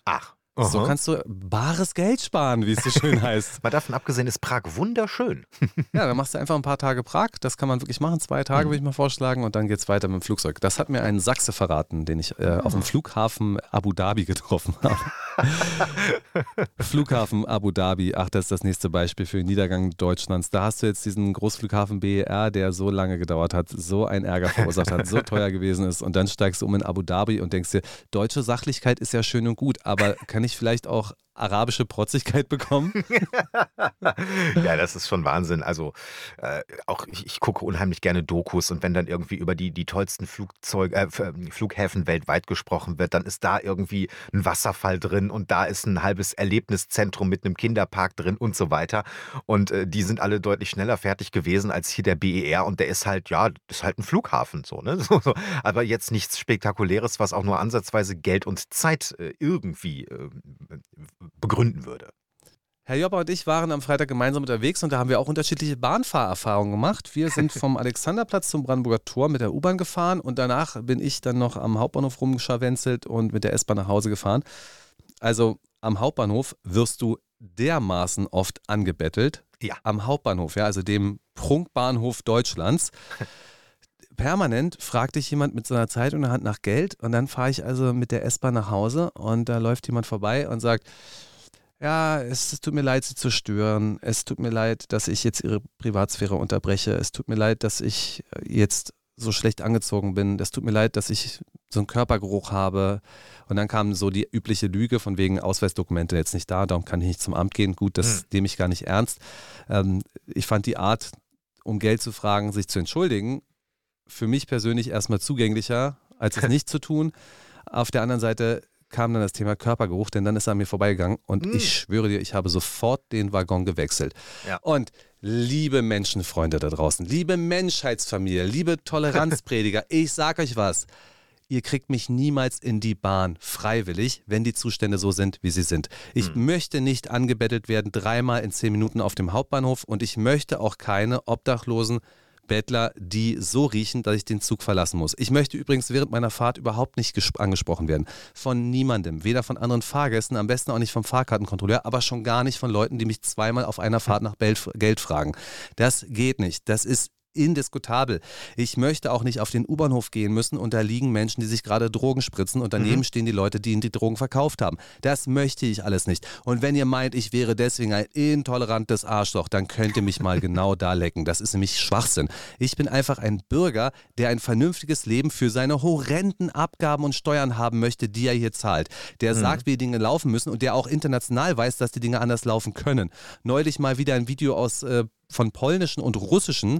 Ach. Aha. So kannst du bares Geld sparen, wie es so schön heißt. Mal davon abgesehen ist Prag wunderschön. ja, dann machst du einfach ein paar Tage Prag. Das kann man wirklich machen. Zwei Tage mhm. würde ich mal vorschlagen und dann geht es weiter mit dem Flugzeug. Das hat mir ein Sachse verraten, den ich äh, auf dem Flughafen Abu Dhabi getroffen habe. Flughafen Abu Dhabi, ach, das ist das nächste Beispiel für den Niedergang Deutschlands. Da hast du jetzt diesen Großflughafen BER, der so lange gedauert hat, so einen Ärger verursacht hat, so teuer gewesen ist und dann steigst du um in Abu Dhabi und denkst dir, deutsche Sachlichkeit ist ja schön und gut, aber kann ich vielleicht auch arabische Protzigkeit bekommen? ja, das ist schon Wahnsinn. Also äh, auch ich, ich, gucke unheimlich gerne Dokus und wenn dann irgendwie über die, die tollsten Flugzeug, äh, Flughäfen weltweit gesprochen wird, dann ist da irgendwie ein Wasserfall drin und da ist ein halbes Erlebniszentrum mit einem Kinderpark drin und so weiter. Und äh, die sind alle deutlich schneller fertig gewesen als hier der BER und der ist halt, ja, ist halt ein Flughafen so, ne? So, so. Aber jetzt nichts Spektakuläres, was auch nur ansatzweise Geld und Zeit äh, irgendwie äh, begründen würde. Herr Jopper und ich waren am Freitag gemeinsam unterwegs und da haben wir auch unterschiedliche Bahnfahrerfahrungen gemacht. Wir sind vom Alexanderplatz zum Brandenburger Tor mit der U-Bahn gefahren und danach bin ich dann noch am Hauptbahnhof rumgescharwenzelt und mit der S-Bahn nach Hause gefahren. Also am Hauptbahnhof wirst du dermaßen oft angebettelt. Ja. Am Hauptbahnhof, ja, also dem Prunkbahnhof Deutschlands. permanent fragt dich jemand mit so einer Zeitung in der Hand nach Geld und dann fahre ich also mit der S-Bahn nach Hause und da läuft jemand vorbei und sagt, ja, es, tut mir leid, Sie zu stören. Es tut mir leid, dass ich jetzt Ihre Privatsphäre unterbreche. Es tut mir leid, dass ich jetzt so schlecht angezogen bin. Es tut mir leid, dass ich so einen Körpergeruch habe. Und dann kam so die übliche Lüge von wegen Ausweisdokumente jetzt nicht da, darum kann ich nicht zum Amt gehen. Gut, das hm. nehme ich gar nicht ernst. Ähm, ich fand die Art, um Geld zu fragen, sich zu entschuldigen, für mich persönlich erstmal zugänglicher, als es nicht zu tun. Auf der anderen Seite kam dann das Thema Körpergeruch, denn dann ist er an mir vorbeigegangen und mm. ich schwöre dir, ich habe sofort den Waggon gewechselt. Ja. Und liebe Menschenfreunde da draußen, liebe Menschheitsfamilie, liebe Toleranzprediger, ich sag euch was. Ihr kriegt mich niemals in die Bahn freiwillig, wenn die Zustände so sind, wie sie sind. Ich hm. möchte nicht angebettelt werden dreimal in zehn Minuten auf dem Hauptbahnhof und ich möchte auch keine Obdachlosen Bettler, die so riechen, dass ich den Zug verlassen muss. Ich möchte übrigens während meiner Fahrt überhaupt nicht angesprochen werden. Von niemandem. Weder von anderen Fahrgästen, am besten auch nicht vom Fahrkartenkontrolleur, aber schon gar nicht von Leuten, die mich zweimal auf einer Fahrt nach Geld fragen. Das geht nicht. Das ist indiskutabel. Ich möchte auch nicht auf den U-Bahnhof gehen müssen und da liegen Menschen, die sich gerade Drogen spritzen und daneben mhm. stehen die Leute, die ihnen die Drogen verkauft haben. Das möchte ich alles nicht. Und wenn ihr meint, ich wäre deswegen ein intolerantes Arschloch, dann könnt ihr mich mal genau da lecken. Das ist nämlich Schwachsinn. Ich bin einfach ein Bürger, der ein vernünftiges Leben für seine horrenden Abgaben und Steuern haben möchte, die er hier zahlt. Der mhm. sagt, wie die Dinge laufen müssen und der auch international weiß, dass die Dinge anders laufen können. Neulich mal wieder ein Video aus äh, von polnischen und russischen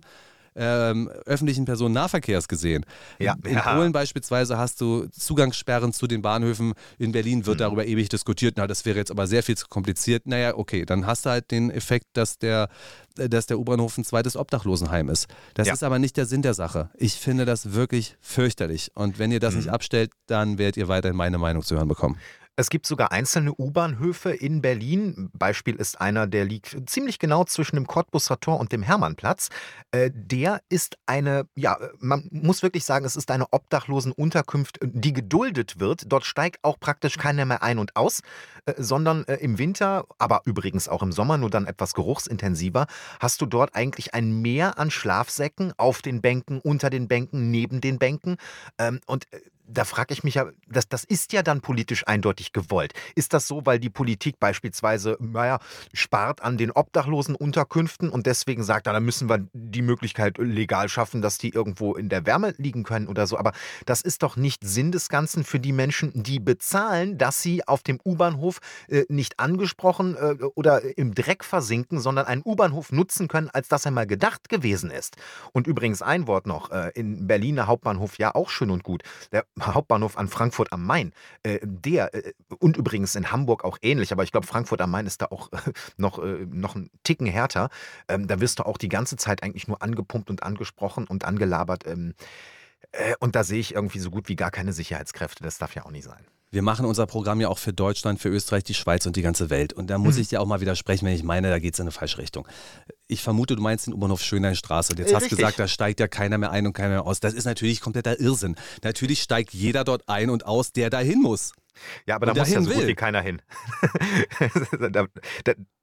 ähm, öffentlichen Personennahverkehrs gesehen. Ja, in, ja. Polen beispielsweise hast du Zugangssperren zu den Bahnhöfen. In Berlin wird mhm. darüber ewig diskutiert. Na, das wäre jetzt aber sehr viel zu kompliziert. Naja, okay, dann hast du halt den Effekt, dass der, dass der U-Bahnhof ein zweites Obdachlosenheim ist. Das ja. ist aber nicht der Sinn der Sache. Ich finde das wirklich fürchterlich. Und wenn ihr das mhm. nicht abstellt, dann werdet ihr weiterhin meine Meinung zu hören bekommen. Es gibt sogar einzelne U-Bahnhöfe in Berlin. Beispiel ist einer, der liegt ziemlich genau zwischen dem Cottbusser Tor und dem Hermannplatz. Äh, der ist eine, ja, man muss wirklich sagen, es ist eine Obdachlosenunterkunft, die geduldet wird. Dort steigt auch praktisch keiner mehr ein und aus, äh, sondern äh, im Winter, aber übrigens auch im Sommer, nur dann etwas geruchsintensiver, hast du dort eigentlich ein Meer an Schlafsäcken auf den Bänken, unter den Bänken, neben den Bänken. Ähm, und da frage ich mich ja, das, das ist ja dann politisch eindeutig gewollt. Ist das so, weil die Politik beispielsweise, naja, spart an den obdachlosen Unterkünften und deswegen sagt, dann müssen wir die Möglichkeit legal schaffen, dass die irgendwo in der Wärme liegen können oder so. Aber das ist doch nicht Sinn des Ganzen für die Menschen, die bezahlen, dass sie auf dem U-Bahnhof äh, nicht angesprochen äh, oder im Dreck versinken, sondern einen U-Bahnhof nutzen können, als das einmal gedacht gewesen ist. Und übrigens ein Wort noch, äh, in Berliner Hauptbahnhof ja auch schön und gut. Der Hauptbahnhof an Frankfurt am Main, äh, der äh, und übrigens in Hamburg auch ähnlich, aber ich glaube, Frankfurt am Main ist da auch äh, noch, noch ein Ticken härter. Ähm, da wirst du auch die ganze Zeit eigentlich nur angepumpt und angesprochen und angelabert. Ähm, und da sehe ich irgendwie so gut wie gar keine Sicherheitskräfte. Das darf ja auch nicht sein. Wir machen unser Programm ja auch für Deutschland, für Österreich, die Schweiz und die ganze Welt. Und da muss hm. ich dir auch mal widersprechen, wenn ich meine, da geht es in eine falsche Richtung. Ich vermute, du meinst den U-Bahnhof Schöneinstraße. Und jetzt äh, hast du gesagt, da steigt ja keiner mehr ein und keiner mehr aus. Das ist natürlich kompletter Irrsinn. Natürlich steigt jeder dort ein und aus, der dahin muss. Ja, aber da muss ja so gut wie keiner hin.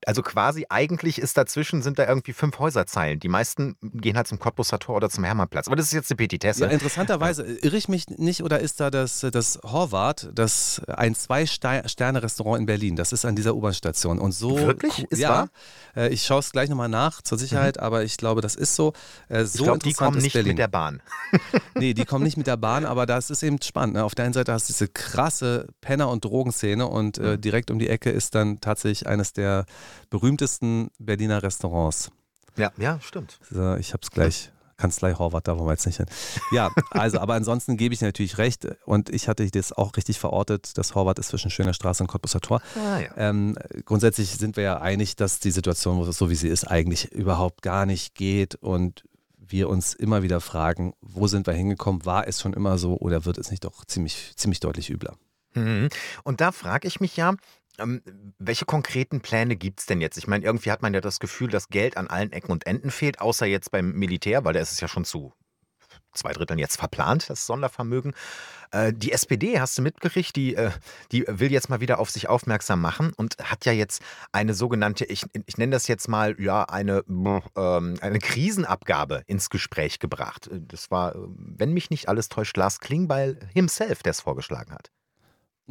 also quasi eigentlich ist dazwischen sind da irgendwie fünf Häuserzeilen. Die meisten gehen halt zum Cottbusser Tor oder zum Hermannplatz. Aber das ist jetzt eine Petitesse. Ja, interessanterweise irre ich mich nicht oder ist da das, das Horvath, das ein Zwei-Sterne-Restaurant in Berlin. Das ist an dieser U-Bahn-Station. Und so. Wirklich? Ist ja. Wahr? Äh, ich schaue es gleich nochmal nach zur Sicherheit, mhm. aber ich glaube, das ist so. Äh, so ich glaube, die kommen nicht Berlin. mit der Bahn. nee, die kommen nicht mit der Bahn, aber das ist eben spannend. Ne? Auf der einen Seite hast du diese krasse Penner- und Drogenszene und äh, mhm. direkt um die Ecke ist dann tatsächlich eines der berühmtesten Berliner Restaurants. Ja, ja, stimmt. So, ich habe es gleich. Kanzlei Horvath, da wollen wir jetzt nicht hin. Ja, also, aber ansonsten gebe ich natürlich recht und ich hatte das auch richtig verortet. Das Horvath ist zwischen Schöner Straße und Cottbusser Tor. Ah, ja. ähm, grundsätzlich sind wir ja einig, dass die Situation, so wie sie ist, eigentlich überhaupt gar nicht geht und wir uns immer wieder fragen, wo sind wir hingekommen? War es schon immer so oder wird es nicht doch ziemlich, ziemlich deutlich übler? Mhm. Und da frage ich mich ja, ähm, welche konkreten Pläne gibt es denn jetzt? Ich meine, irgendwie hat man ja das Gefühl, dass Geld an allen Ecken und Enden fehlt, außer jetzt beim Militär, weil da ist es ja schon zu zwei Dritteln jetzt verplant, das Sondervermögen. Äh, die SPD, hast du mitgekriegt, die, äh, die will jetzt mal wieder auf sich aufmerksam machen und hat ja jetzt eine sogenannte, ich, ich nenne das jetzt mal, ja, eine, ähm, eine Krisenabgabe ins Gespräch gebracht. Das war, wenn mich nicht alles täuscht, Lars Klingbeil himself, der es vorgeschlagen hat.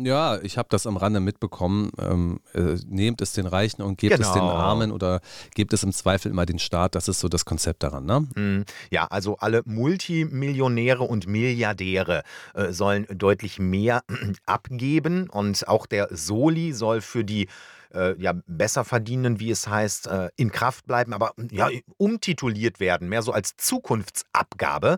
Ja, ich habe das am Rande mitbekommen. Ähm, äh, nehmt es den Reichen und gebt genau. es den genau. Armen oder gebt es im Zweifel immer den Staat. Das ist so das Konzept daran, ne? Mhm. Ja, also alle Multimillionäre und Milliardäre äh, sollen deutlich mehr abgeben und auch der Soli soll für die äh, ja, besser verdienen, wie es heißt, äh, in Kraft bleiben, aber ja, umtituliert werden, mehr so als Zukunftsabgabe.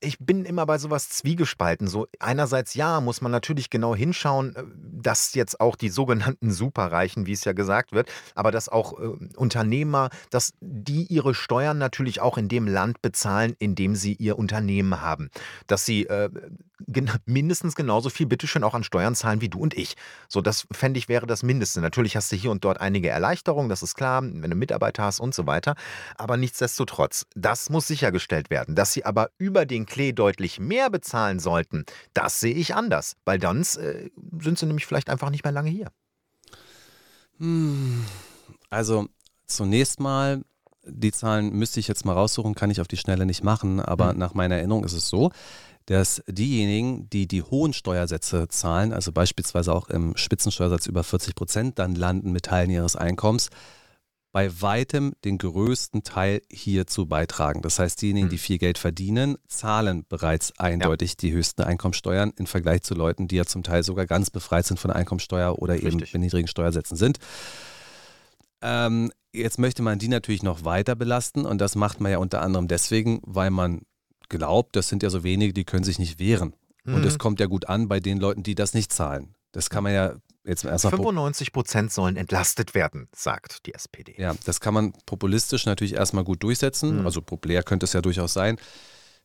Ich bin immer bei sowas zwiegespalten. So einerseits ja, muss man natürlich genau hinschauen, äh, dass jetzt auch die sogenannten Superreichen, wie es ja gesagt wird, aber dass auch äh, Unternehmer, dass die ihre Steuern natürlich auch in dem Land bezahlen, in dem sie ihr Unternehmen haben. Dass sie äh, gen mindestens genauso viel bitteschön auch an Steuern zahlen wie du und ich. So, das fände ich wäre das Mindeste. Natürlich hast du hier und dort einige Erleichterungen, das ist klar, wenn du Mitarbeiter hast und so weiter. Aber nichtsdestotrotz, das muss sichergestellt werden. Dass sie aber über den Klee deutlich mehr bezahlen sollten, das sehe ich anders. Weil dann äh, sind sie nämlich vielleicht einfach nicht mehr lange hier. Hm. Also zunächst mal die Zahlen müsste ich jetzt mal raussuchen, kann ich auf die Schnelle nicht machen, aber mhm. nach meiner Erinnerung ist es so, dass diejenigen, die die hohen Steuersätze zahlen, also beispielsweise auch im Spitzensteuersatz über 40 Prozent, dann landen mit Teilen ihres Einkommens, bei weitem den größten Teil hierzu beitragen. Das heißt, diejenigen, die hm. viel Geld verdienen, zahlen bereits eindeutig ja. die höchsten Einkommensteuern im Vergleich zu Leuten, die ja zum Teil sogar ganz befreit sind von der Einkommensteuer oder Richtig. eben mit niedrigen Steuersätzen sind. Ähm, jetzt möchte man die natürlich noch weiter belasten und das macht man ja unter anderem deswegen, weil man glaubt, das sind ja so wenige, die können sich nicht wehren. Mhm. Und es kommt ja gut an bei den Leuten, die das nicht zahlen. Das kann man ja Jetzt 95 Prozent sollen entlastet werden, sagt die SPD. Ja, das kann man populistisch natürlich erstmal gut durchsetzen. Mhm. Also populär könnte es ja durchaus sein.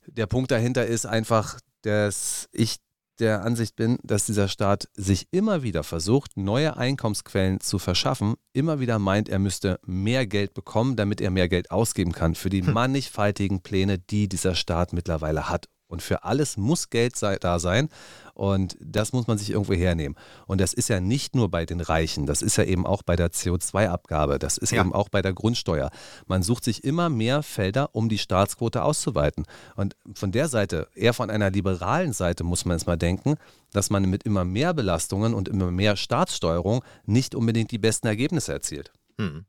Der Punkt dahinter ist einfach, dass ich der Ansicht bin, dass dieser Staat sich immer wieder versucht, neue Einkommensquellen zu verschaffen, immer wieder meint, er müsste mehr Geld bekommen, damit er mehr Geld ausgeben kann für die hm. mannigfaltigen Pläne, die dieser Staat mittlerweile hat. Und für alles muss Geld da sein. Und das muss man sich irgendwo hernehmen. Und das ist ja nicht nur bei den Reichen, das ist ja eben auch bei der CO2-Abgabe, das ist ja. eben auch bei der Grundsteuer. Man sucht sich immer mehr Felder, um die Staatsquote auszuweiten. Und von der Seite, eher von einer liberalen Seite, muss man es mal denken, dass man mit immer mehr Belastungen und immer mehr Staatssteuerung nicht unbedingt die besten Ergebnisse erzielt. Hm.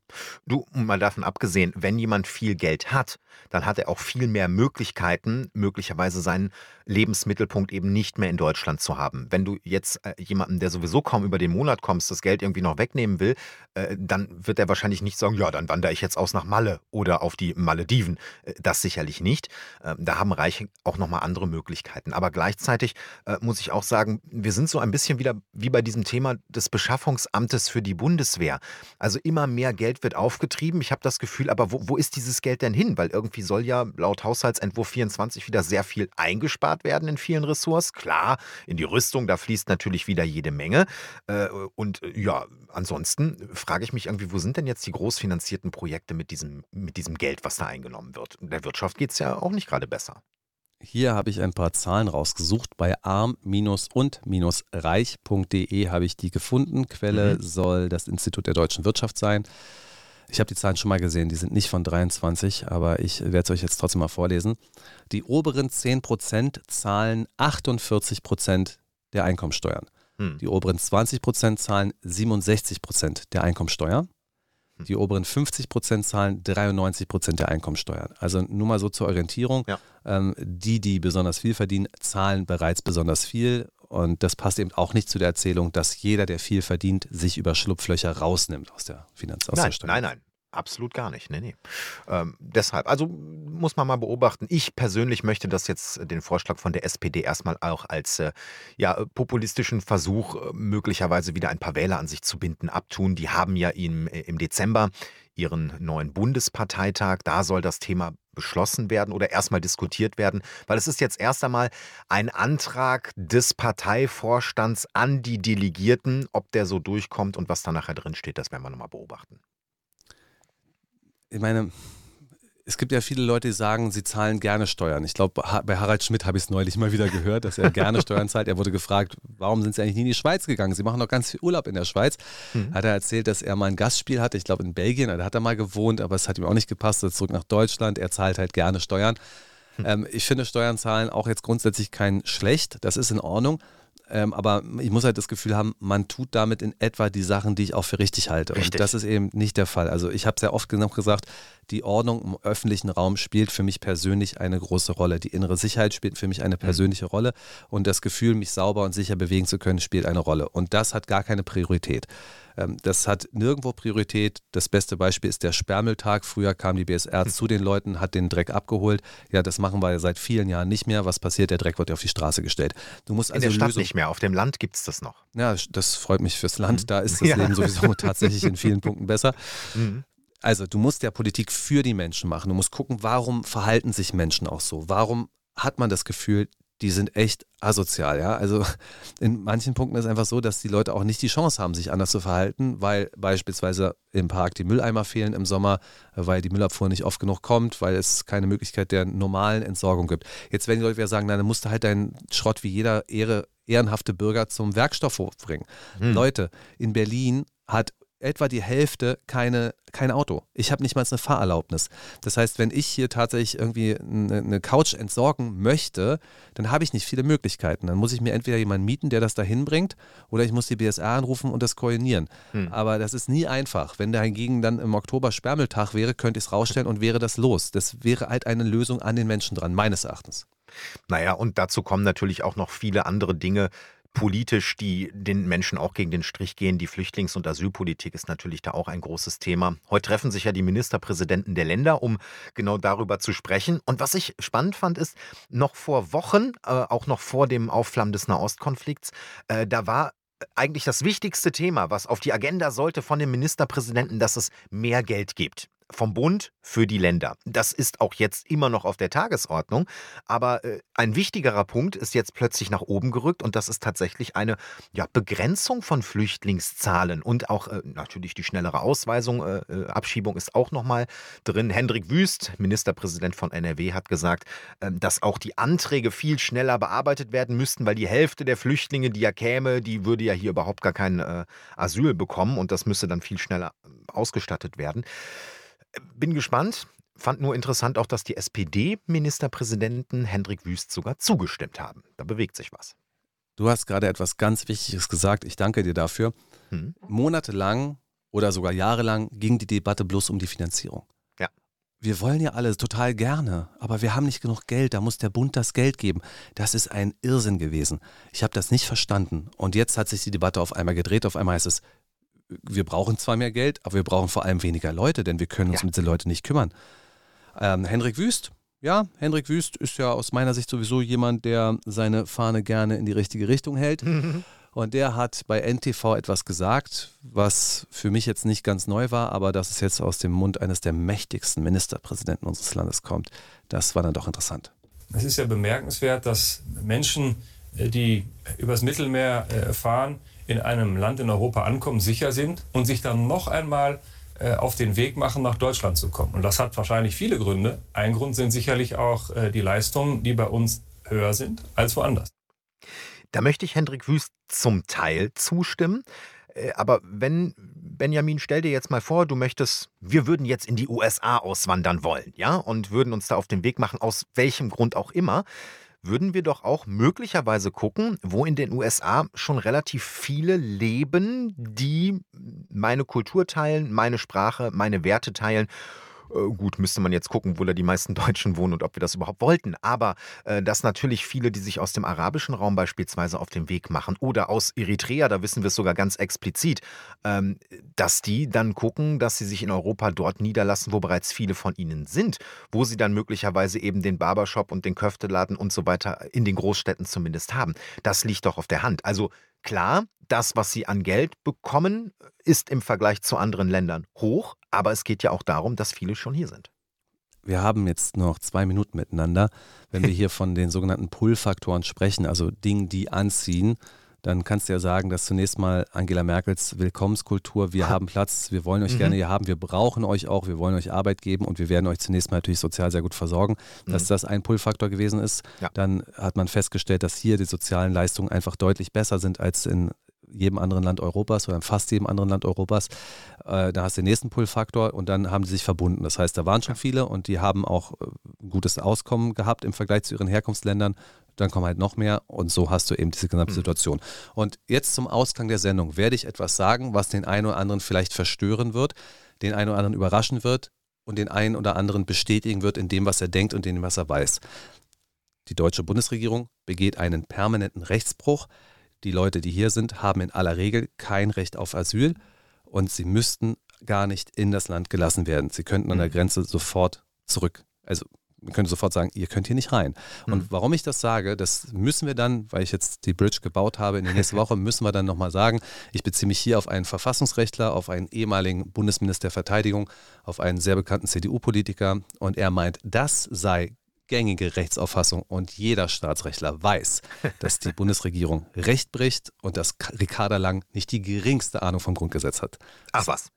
Du, mal davon abgesehen, wenn jemand viel Geld hat, dann hat er auch viel mehr Möglichkeiten, möglicherweise seinen Lebensmittelpunkt eben nicht mehr in Deutschland zu haben. Wenn du jetzt äh, jemanden, der sowieso kaum über den Monat kommst, das Geld irgendwie noch wegnehmen will, äh, dann wird er wahrscheinlich nicht sagen, ja, dann wandere ich jetzt aus nach Malle oder auf die Malediven. Äh, das sicherlich nicht. Ähm, da haben Reiche auch nochmal andere Möglichkeiten. Aber gleichzeitig äh, muss ich auch sagen, wir sind so ein bisschen wieder wie bei diesem Thema des Beschaffungsamtes für die Bundeswehr. Also immer mehr Geld wird aufgetrieben. Ich habe das Gefühl, aber wo, wo ist dieses Geld denn hin? Weil irgendwie soll ja laut Haushaltsentwurf 24 wieder sehr viel eingespart werden in vielen Ressorts. Klar, in die Rüstung, da fließt natürlich wieder jede Menge. Äh, und äh, ja, ansonsten frage ich mich irgendwie, wo sind denn jetzt die großfinanzierten Projekte mit diesem, mit diesem Geld, was da eingenommen wird? Der Wirtschaft geht es ja auch nicht gerade besser. Hier habe ich ein paar Zahlen rausgesucht. Bei arm-und-reich.de habe ich die gefunden. Quelle mhm. soll das Institut der deutschen Wirtschaft sein. Ich habe die Zahlen schon mal gesehen, die sind nicht von 23, aber ich werde es euch jetzt trotzdem mal vorlesen. Die oberen 10% zahlen 48% der Einkommensteuern. Hm. Die oberen 20% zahlen 67% der Einkommensteuer. Die oberen 50 Prozent zahlen 93 Prozent der Einkommensteuern. Also nur mal so zur Orientierung. Ja. Ähm, die, die besonders viel verdienen, zahlen bereits besonders viel. Und das passt eben auch nicht zu der Erzählung, dass jeder, der viel verdient, sich über Schlupflöcher rausnimmt aus der Finanz. Aus nein, der nein, nein. Absolut gar nicht. Nee, nee. Ähm, deshalb, also muss man mal beobachten. Ich persönlich möchte das jetzt, den Vorschlag von der SPD erstmal auch als äh, ja, populistischen Versuch, äh, möglicherweise wieder ein paar Wähler an sich zu binden, abtun. Die haben ja im, äh, im Dezember ihren neuen Bundesparteitag. Da soll das Thema beschlossen werden oder erstmal diskutiert werden, weil es ist jetzt erst einmal ein Antrag des Parteivorstands an die Delegierten. Ob der so durchkommt und was da nachher drin steht, das werden wir nochmal beobachten ich meine, es gibt ja viele Leute, die sagen, sie zahlen gerne Steuern. Ich glaube, bei Harald Schmidt habe ich es neulich mal wieder gehört, dass er gerne Steuern zahlt. Er wurde gefragt, warum sind sie eigentlich nie in die Schweiz gegangen? Sie machen doch ganz viel Urlaub in der Schweiz. Mhm. Hat er erzählt, dass er mal ein Gastspiel hatte, ich glaube in Belgien, da hat er mal gewohnt, aber es hat ihm auch nicht gepasst. Er ist zurück nach Deutschland, er zahlt halt gerne Steuern. Mhm. Ähm, ich finde Steuern zahlen auch jetzt grundsätzlich kein schlecht, das ist in Ordnung. Ähm, aber ich muss halt das Gefühl haben, man tut damit in etwa die Sachen, die ich auch für richtig halte. Richtig. Und das ist eben nicht der Fall. Also ich habe sehr oft genug gesagt, die Ordnung im öffentlichen Raum spielt für mich persönlich eine große Rolle. Die innere Sicherheit spielt für mich eine mhm. persönliche mhm. Rolle und das Gefühl, mich sauber und sicher bewegen zu können, spielt eine Rolle. Und das hat gar keine Priorität. Ähm, das hat nirgendwo Priorität. Das beste Beispiel ist der Sperrmülltag. Früher kam die BSR hm. zu den Leuten, hat den Dreck abgeholt. Ja, das machen wir seit vielen Jahren nicht mehr. Was passiert? Der Dreck wird auf die Straße gestellt. Du musst also In der Stadt Lösung nicht mehr. Auf dem Land gibt es das noch. Ja, das freut mich fürs Land. Mhm. Da ist das ja. Leben sowieso tatsächlich in vielen Punkten besser. Mhm. Also, du musst ja Politik für die Menschen machen. Du musst gucken, warum verhalten sich Menschen auch so? Warum hat man das Gefühl, die sind echt asozial, ja. Also in manchen Punkten ist es einfach so, dass die Leute auch nicht die Chance haben, sich anders zu verhalten, weil beispielsweise im Park die Mülleimer fehlen im Sommer, weil die Müllabfuhr nicht oft genug kommt, weil es keine Möglichkeit der normalen Entsorgung gibt. Jetzt werden die Leute wieder sagen, na, dann musst du halt deinen Schrott wie jeder ehre, ehrenhafte Bürger zum Werkstoffhof bringen. Hm. Leute, in Berlin hat etwa die Hälfte keine, kein Auto. Ich habe nicht mal eine Fahrerlaubnis. Das heißt, wenn ich hier tatsächlich irgendwie eine, Couch entsorgen möchte, dann habe ich nicht viele Möglichkeiten. Dann muss ich mir entweder jemanden mieten, der das dahin bringt, oder ich muss die BSA anrufen und das koordinieren. Hm. Aber das ist nie einfach. Wenn da hingegen dann im Oktober Sperrmülltag wäre, könnte ich es rausstellen und wäre das los. Das wäre halt eine Lösung an den Menschen dran, meines Erachtens. Naja, und dazu kommen natürlich auch noch viele andere Dinge, politisch, die den Menschen auch gegen den Strich gehen. Die Flüchtlings- und Asylpolitik ist natürlich da auch ein großes Thema. Heute treffen sich ja die Ministerpräsidenten der Länder, um genau darüber zu sprechen. Und was ich spannend fand, ist, noch vor Wochen, äh, auch noch vor dem Aufflammen des Nahostkonflikts, äh, da war eigentlich das wichtigste Thema, was auf die Agenda sollte von den Ministerpräsidenten, dass es mehr Geld gibt vom Bund für die Länder. Das ist auch jetzt immer noch auf der Tagesordnung, aber äh, ein wichtigerer Punkt ist jetzt plötzlich nach oben gerückt und das ist tatsächlich eine ja, Begrenzung von Flüchtlingszahlen und auch äh, natürlich die schnellere Ausweisung, äh, äh Abschiebung ist auch nochmal drin. Hendrik Wüst, Ministerpräsident von NRW, hat gesagt, ähm, dass auch die Anträge viel schneller bearbeitet werden müssten, weil die Hälfte der Flüchtlinge, die ja käme, die würde ja hier überhaupt gar kein äh, Asyl bekommen und das müsste dann viel schneller äh, ausgestattet werden. Bin gespannt. Fand nur interessant auch, dass die SPD-Ministerpräsidenten Hendrik Wüst sogar zugestimmt haben. Da bewegt sich was. Du hast gerade etwas ganz Wichtiges gesagt. Ich danke dir dafür. Hm. Monatelang oder sogar jahrelang ging die Debatte bloß um die Finanzierung. Ja. Wir wollen ja alle total gerne, aber wir haben nicht genug Geld. Da muss der Bund das Geld geben. Das ist ein Irrsinn gewesen. Ich habe das nicht verstanden. Und jetzt hat sich die Debatte auf einmal gedreht. Auf einmal heißt es, wir brauchen zwar mehr Geld, aber wir brauchen vor allem weniger Leute, denn wir können uns ja. um diese Leute nicht kümmern. Ähm, Hendrik Wüst, ja, Hendrik Wüst ist ja aus meiner Sicht sowieso jemand, der seine Fahne gerne in die richtige Richtung hält. Und der hat bei NTV etwas gesagt, was für mich jetzt nicht ganz neu war, aber dass es jetzt aus dem Mund eines der mächtigsten Ministerpräsidenten unseres Landes kommt. Das war dann doch interessant. Es ist ja bemerkenswert, dass Menschen, äh, die übers Mittelmeer äh, fahren, in einem Land in Europa ankommen, sicher sind und sich dann noch einmal äh, auf den Weg machen, nach Deutschland zu kommen. Und das hat wahrscheinlich viele Gründe. Ein Grund sind sicherlich auch äh, die Leistungen, die bei uns höher sind als woanders. Da möchte ich Hendrik Wüst zum Teil zustimmen. Äh, aber wenn, Benjamin, stell dir jetzt mal vor, du möchtest, wir würden jetzt in die USA auswandern wollen, ja, und würden uns da auf den Weg machen, aus welchem Grund auch immer würden wir doch auch möglicherweise gucken, wo in den USA schon relativ viele leben, die meine Kultur teilen, meine Sprache, meine Werte teilen gut, müsste man jetzt gucken, wo da die meisten Deutschen wohnen und ob wir das überhaupt wollten. Aber äh, dass natürlich viele, die sich aus dem arabischen Raum beispielsweise auf den Weg machen oder aus Eritrea, da wissen wir es sogar ganz explizit, ähm, dass die dann gucken, dass sie sich in Europa dort niederlassen, wo bereits viele von ihnen sind, wo sie dann möglicherweise eben den Barbershop und den Köfteladen und so weiter in den Großstädten zumindest haben. Das liegt doch auf der Hand. Also Klar, das, was sie an Geld bekommen, ist im Vergleich zu anderen Ländern hoch, aber es geht ja auch darum, dass viele schon hier sind. Wir haben jetzt noch zwei Minuten miteinander. Wenn wir hier von den sogenannten Pull-Faktoren sprechen, also Dingen, die anziehen, dann kannst du ja sagen, dass zunächst mal Angela Merkels Willkommenskultur, wir haben Platz, wir wollen euch mhm. gerne hier haben, wir brauchen euch auch, wir wollen euch Arbeit geben und wir werden euch zunächst mal natürlich sozial sehr gut versorgen, mhm. dass das ein Pull-Faktor gewesen ist. Ja. Dann hat man festgestellt, dass hier die sozialen Leistungen einfach deutlich besser sind als in jedem anderen Land Europas oder in fast jedem anderen Land Europas. Äh, da hast du den nächsten Pull-Faktor und dann haben die sich verbunden. Das heißt, da waren schon viele und die haben auch äh, ein gutes Auskommen gehabt im Vergleich zu ihren Herkunftsländern dann kommen halt noch mehr und so hast du eben diese gesamte mhm. Situation. Und jetzt zum Ausgang der Sendung werde ich etwas sagen, was den einen oder anderen vielleicht verstören wird, den einen oder anderen überraschen wird und den einen oder anderen bestätigen wird in dem, was er denkt und in dem, was er weiß. Die deutsche Bundesregierung begeht einen permanenten Rechtsbruch. Die Leute, die hier sind, haben in aller Regel kein Recht auf Asyl und sie müssten gar nicht in das Land gelassen werden. Sie könnten an der mhm. Grenze sofort zurück, also man könnte sofort sagen, ihr könnt hier nicht rein. Mhm. Und warum ich das sage, das müssen wir dann, weil ich jetzt die Bridge gebaut habe in der nächsten Woche, müssen wir dann nochmal sagen. Ich beziehe mich hier auf einen Verfassungsrechtler, auf einen ehemaligen Bundesminister der Verteidigung, auf einen sehr bekannten CDU-Politiker und er meint, das sei gängige Rechtsauffassung und jeder Staatsrechtler weiß, dass die Bundesregierung Recht bricht und dass Ricarda Lang nicht die geringste Ahnung vom Grundgesetz hat. Ach was.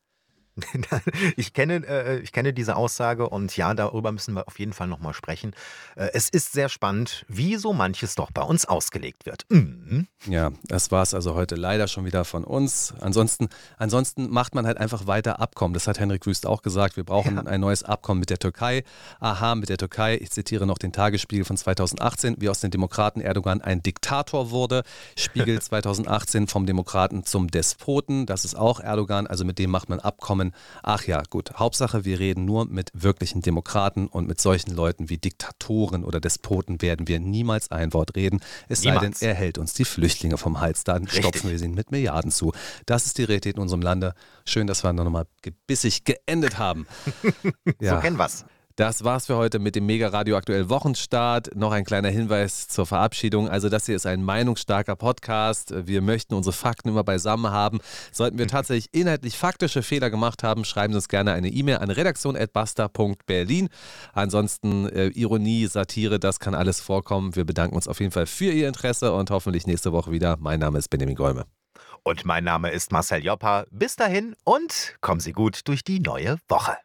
ich, kenne, äh, ich kenne diese Aussage und ja, darüber müssen wir auf jeden Fall nochmal sprechen. Äh, es ist sehr spannend, wie so manches doch bei uns ausgelegt wird. Mhm. Ja, das war es also heute leider schon wieder von uns. Ansonsten, ansonsten macht man halt einfach weiter Abkommen. Das hat Henrik Wüst auch gesagt. Wir brauchen ja. ein neues Abkommen mit der Türkei. Aha, mit der Türkei. Ich zitiere noch den Tagesspiegel von 2018, wie aus den Demokraten Erdogan ein Diktator wurde. Spiegel 2018 vom Demokraten zum Despoten. Das ist auch Erdogan. Also mit dem macht man Abkommen ach ja, gut, Hauptsache, wir reden nur mit wirklichen Demokraten und mit solchen Leuten wie Diktatoren oder Despoten werden wir niemals ein Wort reden. Es niemals. sei denn, er hält uns die Flüchtlinge vom Hals, dann Richtig. stopfen wir sie mit Milliarden zu. Das ist die Realität in unserem Lande. Schön, dass wir nochmal gebissig geendet haben. ja. So kennen wir's. Das war's für heute mit dem Mega Radio Aktuell Wochenstart. Noch ein kleiner Hinweis zur Verabschiedung. Also, das hier ist ein meinungsstarker Podcast. Wir möchten unsere Fakten immer beisammen haben. Sollten wir tatsächlich inhaltlich faktische Fehler gemacht haben, schreiben Sie uns gerne eine E-Mail an redaktion.basta.berlin. Ansonsten äh, Ironie, Satire, das kann alles vorkommen. Wir bedanken uns auf jeden Fall für Ihr Interesse und hoffentlich nächste Woche wieder. Mein Name ist Benjamin Golme. Und mein Name ist Marcel Joppa. Bis dahin und kommen Sie gut durch die neue Woche.